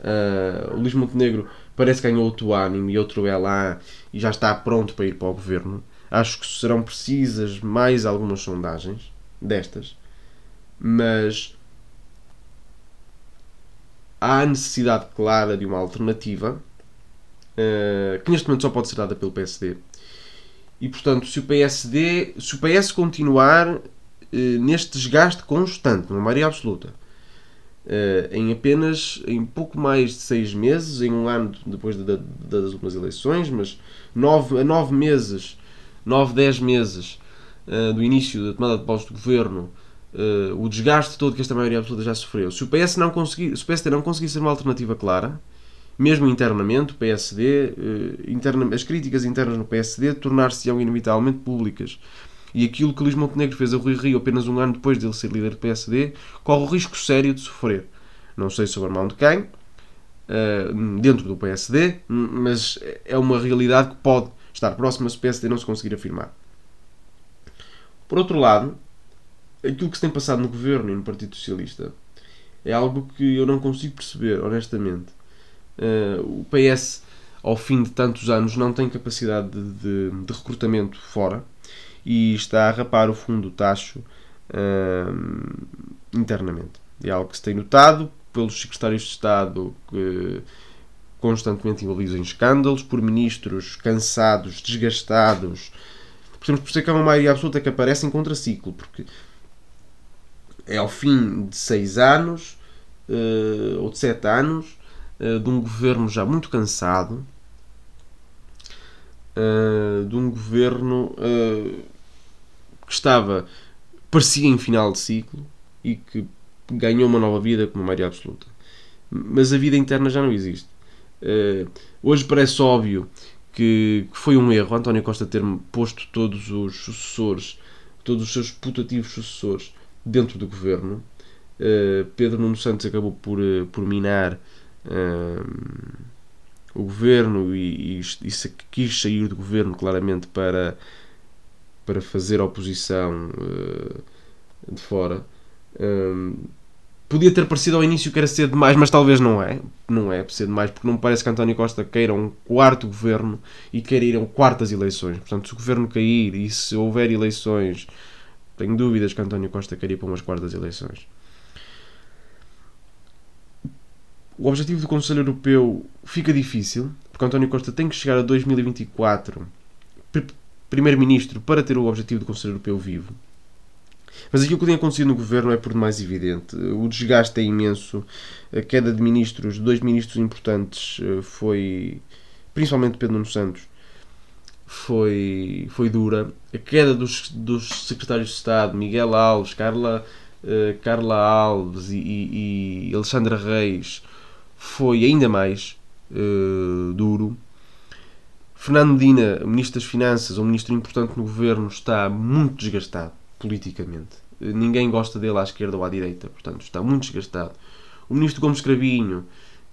uh, o Luís Montenegro parece que ganhou outro ânimo e outro elan e já está pronto para ir para o governo. Acho que serão precisas mais algumas sondagens destas, mas há necessidade clara de uma alternativa uh, que neste momento só pode ser dada pelo PSD. E portanto, se o PSD, se o PS continuar uh, neste desgaste constante, numa maioria absoluta, uh, em apenas em pouco mais de seis meses, em um ano depois de, de, das últimas eleições, mas nove, a nove meses, nove, dez meses uh, do início da tomada de posse do governo, o desgaste todo que esta maioria absoluta já sofreu. Se o PS não conseguir, se o PSD não conseguir ser uma alternativa clara, mesmo internamente, o PSD, interna, as críticas internas no PSD tornar-se-ão inevitavelmente públicas e aquilo que Luís Montenegro fez a Rui Rio apenas um ano depois de ele ser líder do PSD, corre o risco sério de sofrer. Não sei sobre a mão de quem, uh, dentro do PSD, mas é uma realidade que pode estar próxima se o PSD não se conseguir afirmar. Por outro lado, aquilo que se tem passado no governo e no Partido Socialista é algo que eu não consigo perceber, honestamente. Uh, o PS, ao fim de tantos anos, não tem capacidade de, de, de recrutamento fora e está a rapar o fundo do tacho uh, internamente. É algo que se tem notado pelos secretários de Estado que constantemente envolvidos em escândalos, por ministros cansados, desgastados. Podemos perceber que é uma maioria absoluta que aparece em contraciclo, porque é ao fim de seis anos uh, ou de sete anos de um governo já muito cansado, uh, de um governo que estava, parecia em final de ciclo e que ganhou uma nova vida com uma maioria absoluta. Mas a vida interna já não existe. Hoje parece óbvio que, foi um erro António Costa ter posto todos os sucessores, todos os seus putativos sucessores dentro do governo. Pedro Nuno Santos acabou por, por minar o governo e, e, e quis sair do governo claramente para para fazer oposição uh, de fora. Um, podia ter parecido ao início que era cedo demais, mas talvez não é. Não é cedo demais, porque não me parece que António Costa queira um quarto governo e queira ir a um quarto das eleições. Portanto, se o governo cair e se houver eleições, tenho dúvidas que António Costa queira ir para umas quartas eleições. O objetivo do Conselho Europeu fica difícil, porque António Costa tem que chegar a 2024 primeiro-ministro para ter o objetivo do Conselho Europeu vivo. Mas aquilo que tem acontecido no governo é por demais evidente. O desgaste é imenso. A queda de ministros, dois ministros importantes, eh, foi. principalmente Pedro Nuno Santos, foi, foi dura. A queda dos, dos secretários de Estado, Miguel Alves, Carla, uh, Carla Alves e, e, e Alexandra Reis, foi ainda mais uh, duro. Fernando Medina, Ministro das Finanças, um ministro importante no governo, está muito desgastado politicamente. Ninguém gosta dele à esquerda ou à direita, portanto está muito desgastado. O Ministro Gomes Cravinho,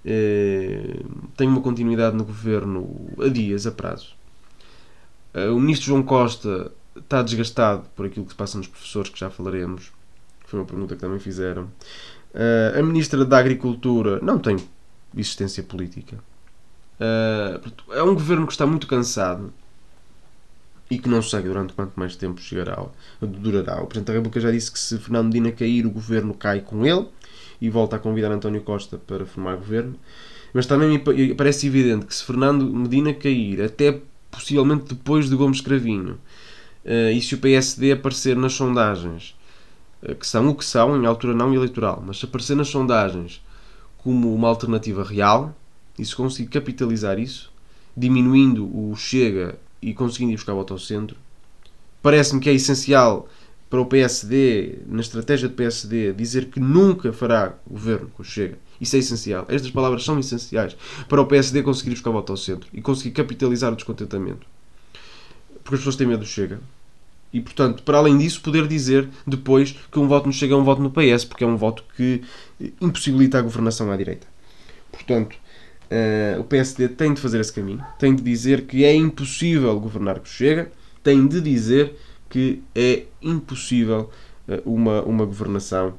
eh, tem uma continuidade no governo a dias, a prazo. Eh, o ministro João Costa está desgastado por aquilo que se passa nos professores, que já falaremos. Foi uma pergunta que também fizeram. Uh, a Ministra da Agricultura não tem existência política. Uh, é um governo que está muito cansado e que não segue durante quanto mais tempo chegará, durará. O Presidente da República já disse que se Fernando Medina cair, o governo cai com ele e volta a convidar António Costa para formar governo. Mas também me parece evidente que se Fernando Medina cair, até possivelmente depois de Gomes Cravinho, uh, e se o PSD aparecer nas sondagens que são o que são em altura não eleitoral, mas se aparecer nas sondagens como uma alternativa real, e se conseguir capitalizar isso, diminuindo o Chega e conseguindo ir buscar voto ao centro, parece-me que é essencial para o PSD, na estratégia do PSD, dizer que nunca fará governo com o Chega. Isso é essencial. Estas palavras são essenciais para o PSD conseguir buscar voto ao centro e conseguir capitalizar o descontentamento. Porque as pessoas têm medo do Chega. E, portanto, para além disso, poder dizer depois que um voto no Chega é um voto no PS, porque é um voto que impossibilita a governação à direita. Portanto, uh, o PSD tem de fazer esse caminho, tem de dizer que é impossível governar com o Chega, tem de dizer que é impossível uh, uma, uma governação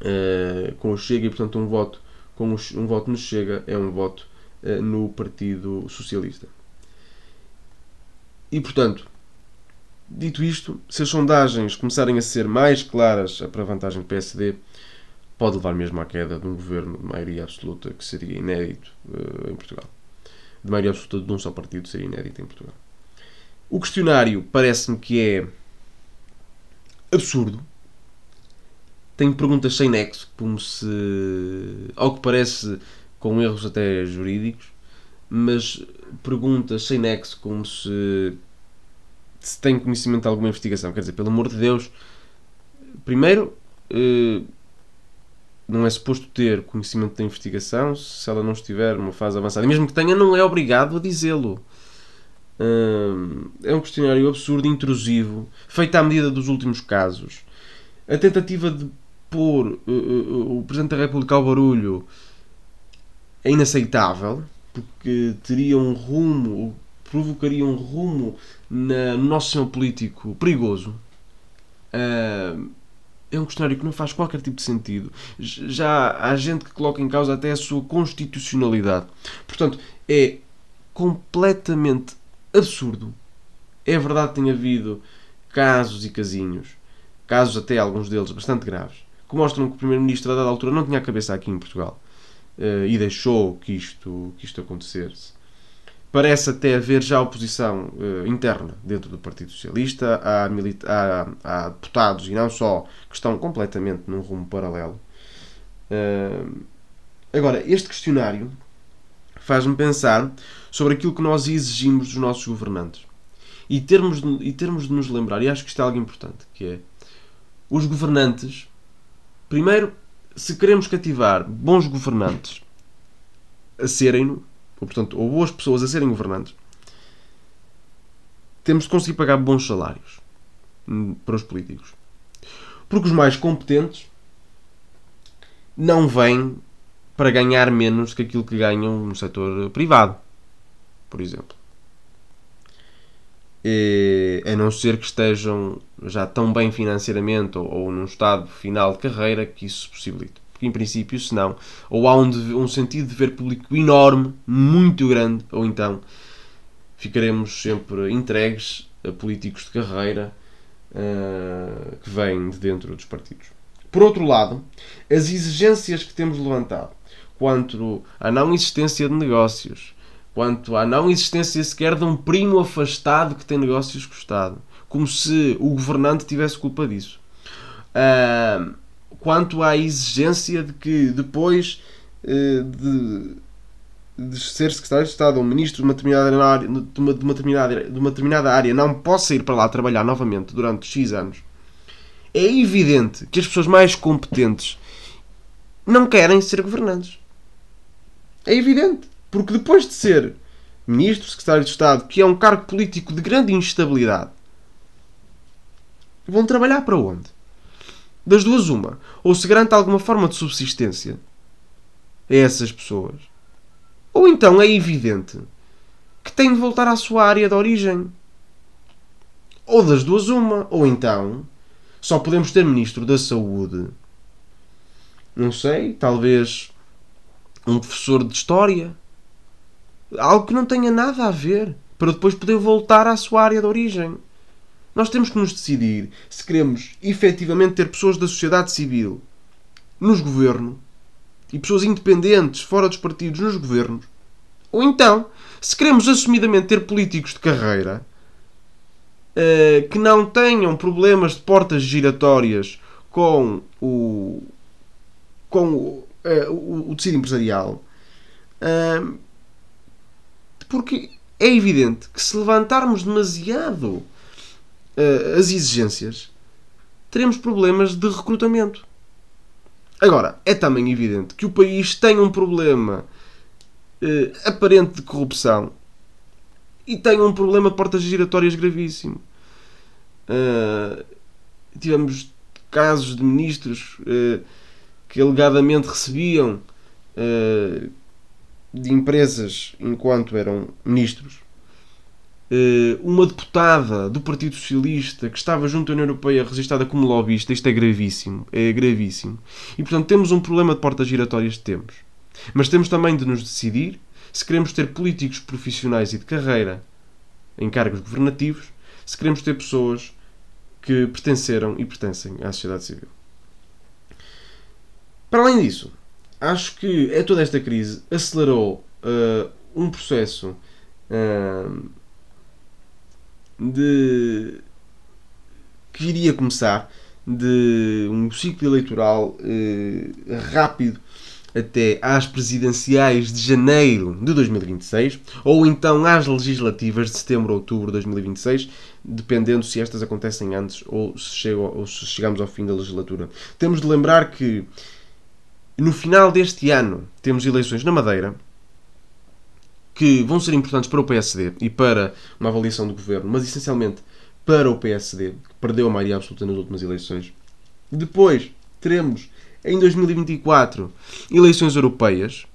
uh, com o Chega e, portanto, um voto, com o, um voto no Chega é um voto no Partido Socialista. E, portanto, Dito isto, se as sondagens começarem a ser mais claras para a vantagem do PSD, pode levar mesmo à queda de um governo de maioria absoluta que seria inédito uh, em Portugal. De maioria absoluta de um só partido seria inédito em Portugal. O questionário parece-me que é absurdo. Tem perguntas sem nexo, como se. ao que parece com erros até jurídicos, mas perguntas sem nexo, como se se tem conhecimento de alguma investigação. Quer dizer, pelo amor de Deus, primeiro, eh, não é suposto ter conhecimento da investigação se ela não estiver numa fase avançada. E mesmo que tenha, não é obrigado a dizê-lo. É um questionário absurdo, intrusivo, feito à medida dos últimos casos. A tentativa de pôr eh, eh, o Presidente da República ao barulho é inaceitável, porque teria um rumo, provocaria um rumo na, no nosso sistema político perigoso. Uh, é um questionário que não faz qualquer tipo de sentido. Já há gente que coloca em causa até a sua constitucionalidade. Portanto, é completamente absurdo. É verdade que tem havido casos e casinhos, casos até alguns deles bastante graves, que mostram que o Primeiro-Ministro a dada altura não tinha a cabeça aqui em Portugal uh, e deixou que isto, que isto acontecesse. Parece até haver já oposição uh, interna dentro do Partido Socialista. Há, há, há, deputados, e não só, que estão completamente num rumo paralelo. Uh, agora, este questionário faz-me pensar sobre aquilo que nós exigimos dos nossos governantes. E termos, de, e termos de nos lembrar, e acho que isto é algo importante, que é os governantes, primeiro, se queremos cativar bons governantes a serem-no, ou, portanto, ou boas pessoas a serem governantes, temos de conseguir pagar bons salários hum, para os políticos. Porque os mais competentes não vêm para ganhar menos que aquilo que ganham no setor privado, por exemplo. E, a não ser que estejam já tão bem financeiramente ou, ou num estado final de carreira que isso possibilite porque em princípio, se não, ou há um, um sentido de ver público enorme, muito grande, ou então ficaremos sempre entregues a políticos de carreira uh, que vêm de dentro dos partidos. Por outro lado, as exigências que temos levantado quanto à não existência de negócios, quanto à não existência sequer de um primo afastado que tem negócios com o Estado, como se o governante tivesse culpa disso. Uh, quanto à exigência de que depois eh, de, de ser secretário de Estado ou ministro de uma determinada área, de uma, de uma determinada, de uma determinada área não possa ir para lá trabalhar novamente durante X anos, é evidente que as pessoas mais competentes não querem ser governantes. É evidente. Porque depois de ser ministro, secretário de Estado, que é um cargo político de grande instabilidade, vão trabalhar para onde? Das duas, uma. Ou se garante alguma forma de subsistência, a essas pessoas, ou então é evidente que tem de voltar à sua área de origem. Ou das duas, uma. Ou então só podemos ter Ministro da Saúde. Não sei, talvez um professor de História. Algo que não tenha nada a ver. Para depois poder voltar à sua área de origem. Nós temos que nos decidir se queremos efetivamente ter pessoas da sociedade civil nos governos e pessoas independentes fora dos partidos nos governos, ou então se queremos assumidamente ter políticos de carreira uh, que não tenham problemas de portas giratórias com o com o, uh, o, o tecido empresarial, uh, porque é evidente que se levantarmos demasiado as exigências, teremos problemas de recrutamento. Agora, é também evidente que o país tem um problema eh, aparente de corrupção e tem um problema de portas giratórias gravíssimo. Uh, tivemos casos de ministros uh, que alegadamente recebiam uh, de empresas enquanto eram ministros. Uma deputada do Partido Socialista que estava junto à União Europeia registrada como lobbyista, isto é gravíssimo, é gravíssimo. E portanto temos um problema de portas giratórias de tempos. Mas temos também de nos decidir se queremos ter políticos profissionais e de carreira em cargos governativos, se queremos ter pessoas que pertenceram e pertencem à sociedade civil. Para além disso, acho que é toda esta crise acelerou uh, um processo uh, de que iria começar de um ciclo eleitoral uh, rápido até às presidenciais de janeiro de 2026 ou então às legislativas de setembro ou outubro de 2026, dependendo se estas acontecem antes ou se, ou se chegamos ao fim da legislatura. Temos de lembrar que no final deste ano temos eleições na Madeira que vão ser importantes para o PSD e para uma avaliação do governo, mas essencialmente para o PSD, que perdeu a maioria absoluta nas últimas eleições. Depois teremos em 2024 eleições europeias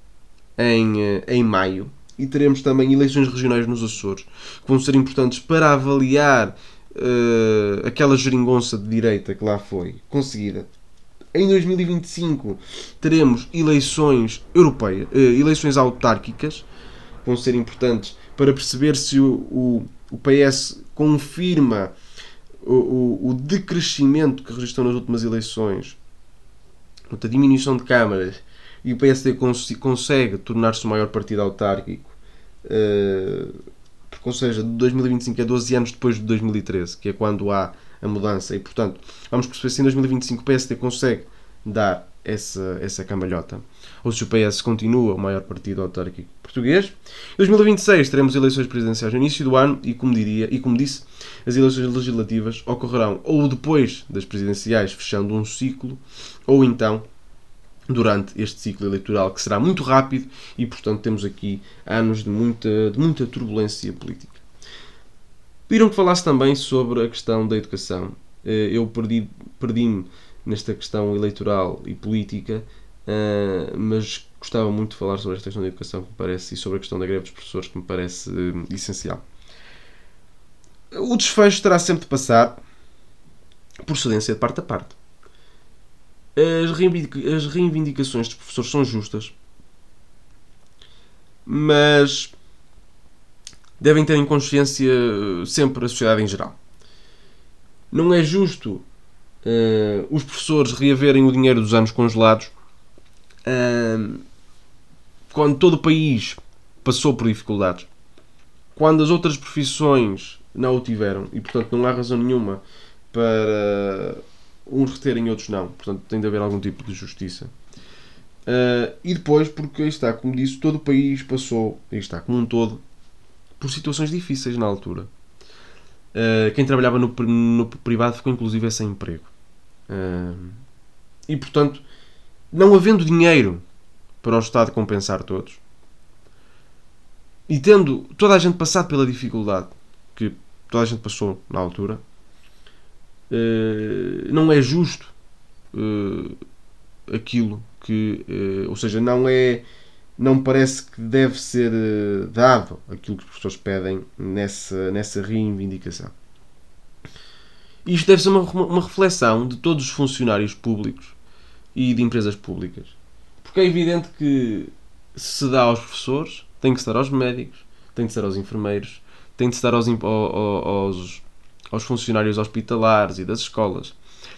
em, eh, em maio e teremos também eleições regionais nos Açores que vão ser importantes para avaliar uh, aquela geringonça de direita que lá foi conseguida. Em 2025 teremos eleições europeias, uh, eleições autárquicas vão ser importantes para perceber se o, o, o PS confirma o, o, o decrescimento que registrou nas últimas eleições a diminuição de câmaras e o PSD cons consegue tornar-se o maior partido autárquico, uh, porque, ou seja, de 2025 a 12 anos depois de 2013, que é quando há a mudança, e portanto vamos perceber se em 2025 o PSD consegue dar essa, essa cambalhota, ou se o PS continua o maior partido autárquico português. Em 2026 teremos eleições presidenciais no início do ano e, como diria, e como disse, as eleições legislativas ocorrerão ou depois das presidenciais, fechando um ciclo, ou então durante este ciclo eleitoral que será muito rápido e, portanto, temos aqui anos de muita, de muita turbulência política. Pediram que falasse também sobre a questão da educação. Eh, eu perdi-me perdi nesta questão eleitoral e política, eh, mas gostava muito de falar sobre esta questão da educação que me parece e sobre a questão da greve dos professores que me parece eh, essencial. O desfecho terá sempre de passar por cedência de parte a parte. As, reivindicações dos professores são justas, mas devem ter em consciência eh, sempre a sociedade em geral. Não é justo uh, os professores reaverem o dinheiro dos anos congelados quando todo o país passou por dificuldades. Quando as outras profissões não o tiveram e, portanto, não há razão nenhuma para uns reterem e outros não. Portanto, tem de haver algum tipo de justiça. Uh, e depois, porque aí está, como disse, todo o país passou, aí está, como um todo, por situações difíceis na altura. Uh, quem trabalhava no, no, privado ficou inclusive sem emprego. Uh, e portanto, não havendo dinheiro para o Estado compensar todos, e tendo toda a gente passado pela dificuldade que toda a gente passou na altura, uh, não é justo uh, aquilo que, uh, ou seja, não é, não parece que deve ser dado aquilo que os professores pedem nessa, nessa reivindicação. Isto deve ser uma, uma reflexão de todos os funcionários públicos e de empresas públicas. Porque é evidente que se dá aos professores, tem que se dar aos médicos, tem que se dar aos enfermeiros, tem que se dar aos, aos, aos funcionários hospitalares e das escolas,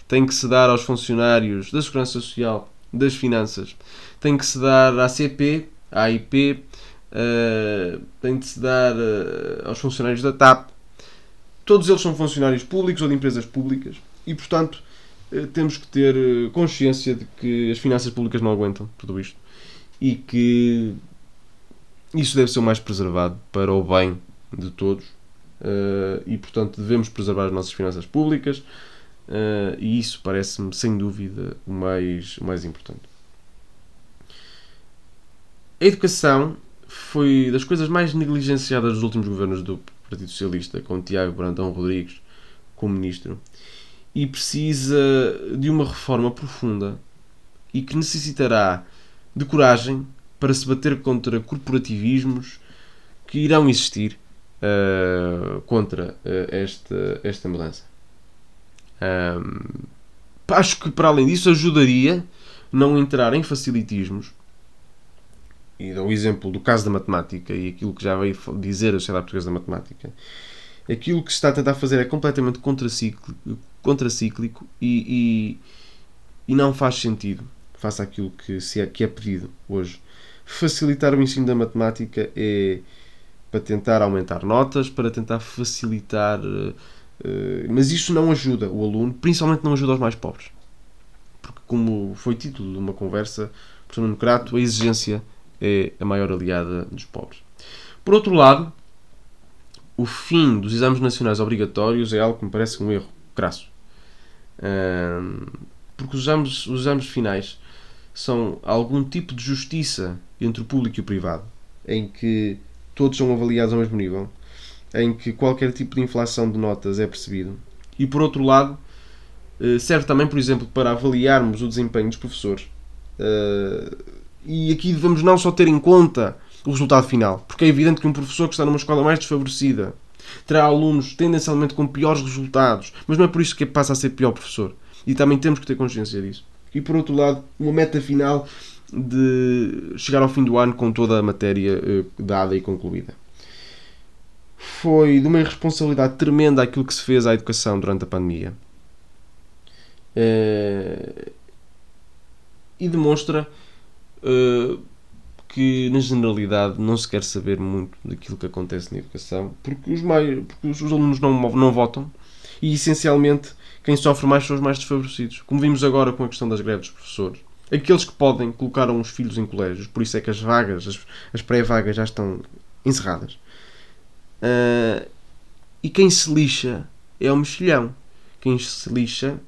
tem que se dar aos funcionários da Segurança Social, das Finanças, tem que se dar à CP, à AIP, uh, eh, tem que se dar uh, aos funcionários da TAP, Todos eles são funcionários públicos ou de empresas públicas e, portanto, temos que ter eh, consciência de que as finanças públicas não aguentam tudo isto e que isso deve ser o mais preservado para o bem de todos eh, e, portanto, devemos preservar as nossas finanças públicas e isso parece-me, sem dúvida, o mais, o mais importante. A educação foi das coisas mais negligenciadas dos últimos governos do Partido Socialista, com Tiago Brandão Rodrigues como ministro, e precisa de uma reforma profunda e que necessitará de coragem para se bater contra corporativismos que irão existir uh, contra uh, esta, esta mudança. Um, acho que, para além disso, ajudaria não entrar em facilitismos e dou o exemplo do caso da matemática e aquilo que já veio dizer a Sociedade Portuguesa da Matemática, aquilo que se está a tentar fazer é completamente contracíclico, contracíclico e, e, e não faz sentido face àquilo que, se é, que é pedido hoje. Facilitar o ensino da matemática é para tentar aumentar notas, para tentar facilitar. Uh, mas isso não ajuda o aluno, principalmente não ajuda os mais pobres. Porque, como foi título de uma conversa, por Nuno Crato, a exigência é a maior aliada dos pobres. Por outro lado, o fim dos exames nacionais obrigatórios é algo que me parece um erro crasso. Porque os exames, os exames finais são algum tipo de justiça entre o público e o privado, em que todos são avaliados ao mesmo nível, em que qualquer tipo de inflação de notas é percebido. E por outro lado, eh, serve também, por exemplo, para avaliarmos o desempenho dos professores eh, e aqui devemos não só ter em conta o resultado final, porque é evidente que um professor que está numa escola mais desfavorecida terá alunos tendencialmente com piores resultados, mas não é por isso que passa a ser pior professor. E também temos que ter consciência disso. E por outro lado, uma meta final de chegar ao fim do ano com toda a matéria eh, dada e concluída. Foi de uma irresponsabilidade tremenda aquilo que se fez à educação durante a pandemia. Eh, e demonstra uh, que na generalidade não se quer saber muito daquilo que acontece na educação porque os, mais, porque os alunos não, não votam e essencialmente quem sofre mais são os mais desfavorecidos. Como vimos agora com a questão das greves dos professores. Aqueles que podem colocaram os filhos em colégios, por isso é que as vagas, as, as pré-vagas já estão encerradas. Uh, e quem se lixa é o mexilhão. Quem se lixa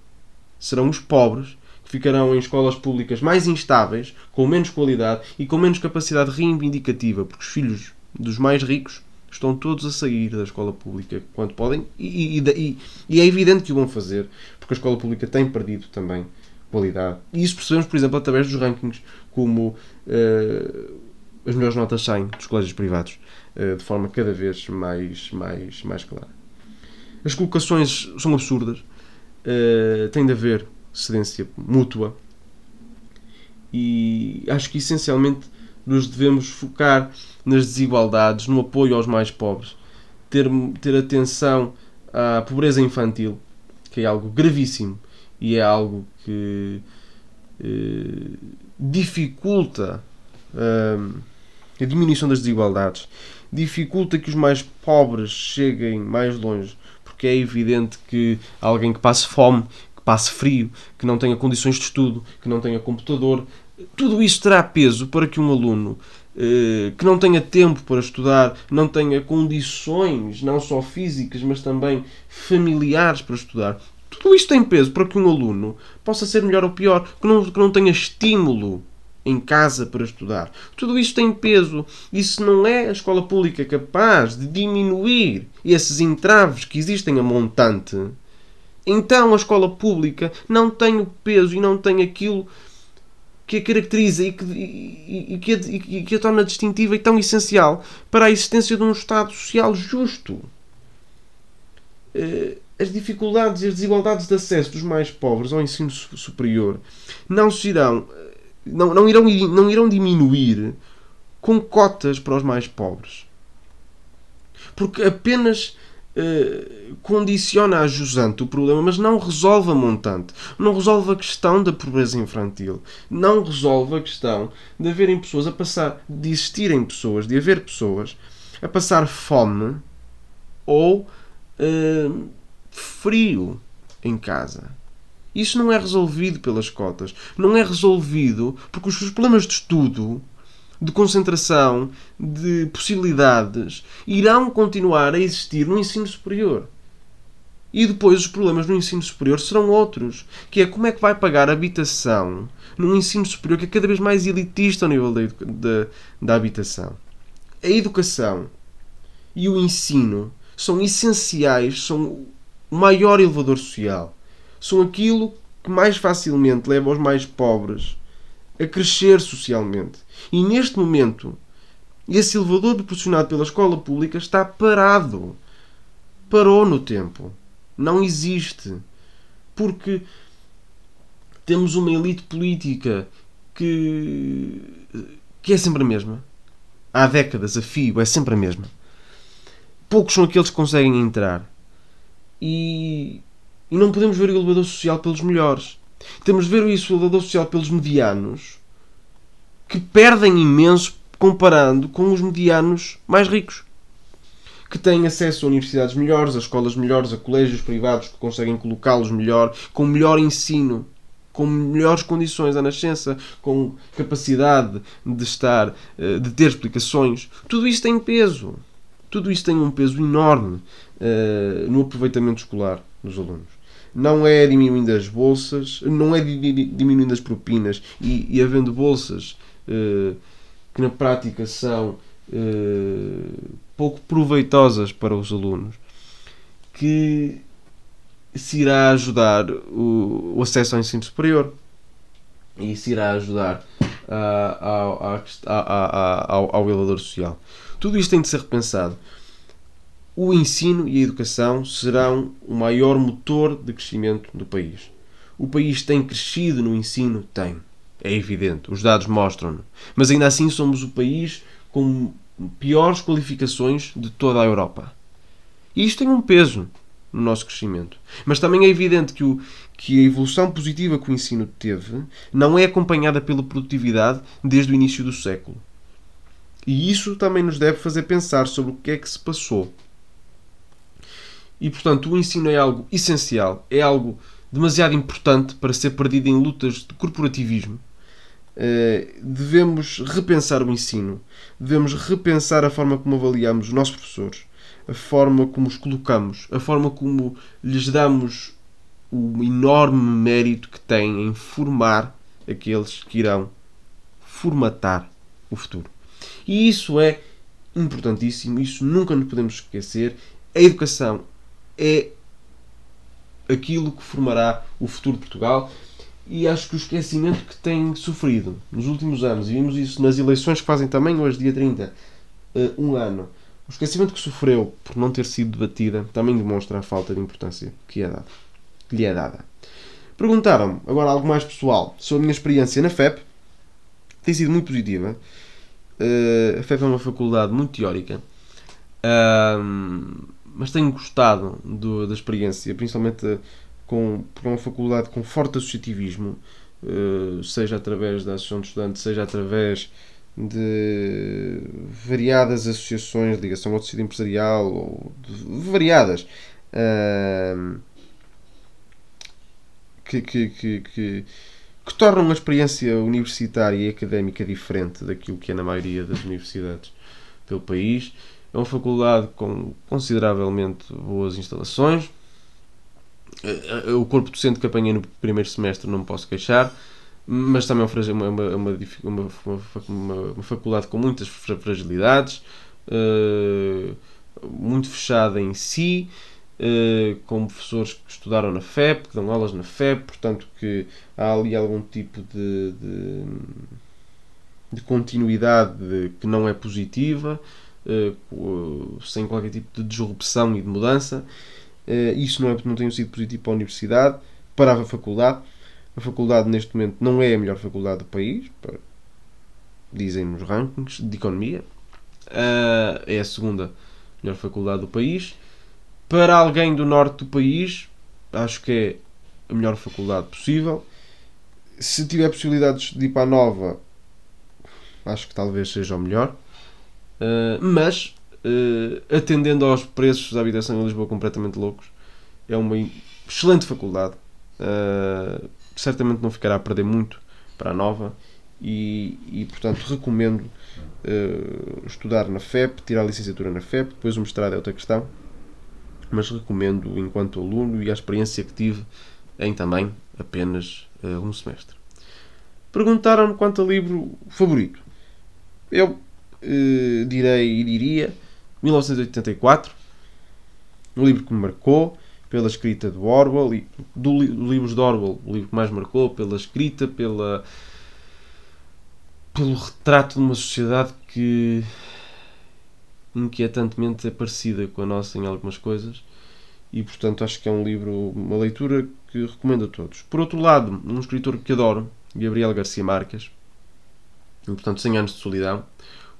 serão os pobres ficarão em escolas públicas mais instáveis, com menos qualidade e com menos capacidade reivindicativa, porque os filhos dos mais ricos estão todos a sair da escola pública quando podem e, e, e, e, é evidente que o vão fazer, porque a escola pública tem perdido também qualidade. E isso percebemos, por exemplo, através dos rankings, como uh, as melhores notas saem dos colégios privados uh, de forma cada vez mais, mais, mais clara. As colocações são absurdas, uh, tem de haver cedência mútua. E acho que essencialmente nos devemos focar nas desigualdades, no apoio aos mais pobres, ter, ter atenção à pobreza infantil, que é algo gravíssimo e é algo que eh, dificulta eh, a diminuição das desigualdades, dificulta que os mais pobres cheguem mais longe, porque é evidente que alguém que passe fome, que passe frio, que não tenha condições de estudo, que não tenha computador. Tudo isso terá peso para que um aluno eh, que não tenha tempo para estudar, não tenha condições, não só físicas, mas também familiares para estudar. Tudo isto tem peso para que um aluno possa ser melhor ou pior, que não, que não tenha estímulo em casa para estudar. Tudo isto tem peso. E se não é a escola pública capaz de diminuir esses entraves que existem a montante, então a escola pública não tem o peso e não tem aquilo que a caracteriza e que, e, e, que a, e que a torna distintiva e tão essencial para a existência de um Estado social justo. Uh, as dificuldades e as desigualdades de acesso dos mais pobres ao ensino superior não se irão, não, não, irão, não irão diminuir com cotas para os mais pobres. Porque apenas uh, condiciona a jusante o problema, mas não resolve a montante. Não resolve a questão da pobreza infantil. Não resolve a questão de haverem pessoas a passar, de existirem pessoas, de haver pessoas a passar fome ou uh, frio em casa. Isso não é resolvido pelas cotas. Não é resolvido porque os problemas de estudo, de concentração, de possibilidades irão continuar a existir no ensino superior. E depois os problemas no ensino superior serão outros, que é como é que vai pagar habitação num ensino superior que é cada vez mais elitista ao nível da, da, da habitação. A educação e o ensino são essenciais, são o maior elevador social. São aquilo que mais facilmente leva os mais pobres a crescer socialmente. E neste momento, esse elevador proporcionado pela escola pública está parado. Parou no tempo. Não existe. Porque temos uma elite política que, que é sempre a mesma. Há décadas, a FIO é sempre a mesma. Poucos são aqueles que conseguem entrar e, e não podemos ver o elevador social pelos melhores. Temos de ver isso, o elevador social pelos medianos, que perdem imenso comparando com os medianos mais ricos. Que têm acesso a universidades melhores, a escolas melhores, a colégios privados que conseguem colocá-los melhor, com melhor ensino, com melhores condições à nascença, com capacidade de estar, eh, de ter explicações. Tudo isso tem peso. Tudo isso tem um peso enorme uh, no aproveitamento escolar dos alunos. Não é diminuindo as bolsas, não é diminuindo as propinas e, e havendo bolsas que na prática são uh, pouco proveitosas para os alunos, que se irá ajudar o, acesso ao ensino superior e se irá ajudar ao, ao elevador social. Tudo isto tem de ser repensado. O ensino e a educação serão o maior motor de crescimento do país. O país tem crescido no ensino? Tem. É evidente. Os dados mostram-no. Mas ainda assim somos o país com piores qualificações de toda a Europa. E isto tem um peso no nosso crescimento. Mas também é evidente que, o, que a evolução positiva que o ensino teve não é acompanhada pela produtividade desde o início do século. E isso também nos deve fazer pensar sobre o que é que se passou. E portanto, o ensino é algo essencial, é algo demasiado importante para ser perdido em lutas de corporativismo. Uh, devemos repensar o ensino, devemos repensar a forma como avaliamos os nossos professores, a forma como os colocamos, a forma como lhes damos o enorme mérito que têm em formar aqueles que irão formatar o futuro. E isso é importantíssimo, isso nunca nos podemos esquecer. A educação é aquilo que formará o futuro de Portugal e acho que o esquecimento que tem sofrido nos últimos anos, e vimos isso nas eleições que fazem também hoje, dia 30, eh, um ano, o esquecimento que sofreu por não ter sido debatida também demonstra a falta de importância que, é que lhe é dada. Perguntaram-me, agora algo mais pessoal, sobre a minha experiência na FEP. Tem sido muito positiva. Uh, a FEP é uma faculdade muito teórica, uh, mas tenho gostado do, da experiência, principalmente com, por uma faculdade com forte associativismo, uh, seja através da Associação de Estudantes, seja através de variadas associações de ligação ao tecido empresarial, ou variadas. que, que, que, que que tornam a experiência universitária e académica diferente daquilo que é na maioria das universidades pelo país. É uma faculdade com consideravelmente boas instalações. Eh, eh, o corpo docente que apanhei no primeiro semestre não me posso queixar, mas também é uma, uma, uma, uma faculdade com muitas fragilidades, eh, muito fechada em si, com professores que estudaram na FEP, que dão aulas na FEP, portanto que há ali algum tipo de, de, de continuidade que não é positiva, sem qualquer tipo de disrupção e de mudança. Uh, isso não, é, não tem sido positivo para a universidade, para a faculdade. A faculdade, neste momento, não é a melhor faculdade do país, dizem nos rankings de economia. Uh, é a segunda melhor faculdade do país. Para alguém do norte do país, acho que é a melhor faculdade possível. Se tiver possibilidades de ir para a nova, acho que talvez seja o melhor. Uh, mas, uh, atendendo aos preços da habitação em Lisboa completamente loucos, é uma excelente faculdade. Uh, certamente não ficará a perder muito para a nova e, e portanto recomendo uh, estudar na FEP, tirar a licenciatura na FEP, depois o mestrado é outra questão, mas recomendo enquanto aluno e a experiência que tive em também apenas uh, um semestre. Perguntaram-me quanto a livro favorito. Eu direi e diria 1984, um livro que me marcou pela escrita de Orwell e do, do livros de Orwell, o livro que mais marcou pela escrita, pela pelo retrato de uma sociedade que inquietantemente é parecida com a nossa em algumas coisas e portanto acho que é um livro, uma leitura que recomendo a todos. Por outro lado, um escritor que adoro, Gabriel Garcia Marques, e, portanto 100 anos de solidão,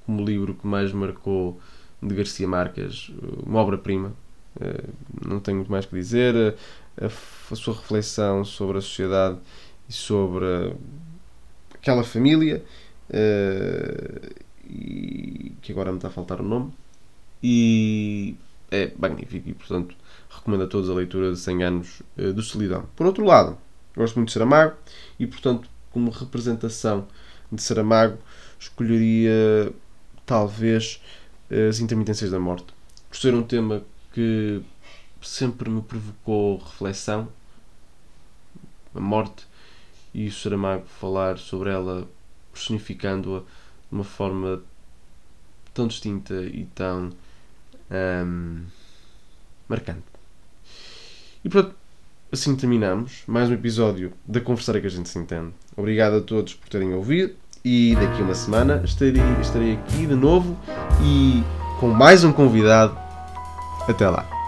como livro que mais marcou de Garcia Marques, uma obra-prima, eh, não tenho muito mais que dizer, a, a sua reflexão sobre a sociedade e sobre aquela família Uh, e, que agora me está a faltar o nome. E é magnífico e, portanto, recomendo a todos a leitura de 100 anos de solidão. Por outro lado, gosto muito de Saramago e, portanto, como representação de Saramago, escolheria talvez as intermitências da morte. Por ser um tema que sempre me provocou reflexão, a morte, e o Saramago falar sobre ela personificando-a de uma forma tão distinta e tão um, marcante. E pronto, assim terminamos mais um episódio da Conversar que a gente se entende. Obrigado a todos por terem ouvido e daqui a uma semana estarei, estarei aqui de novo e com mais um convidado. Até lá!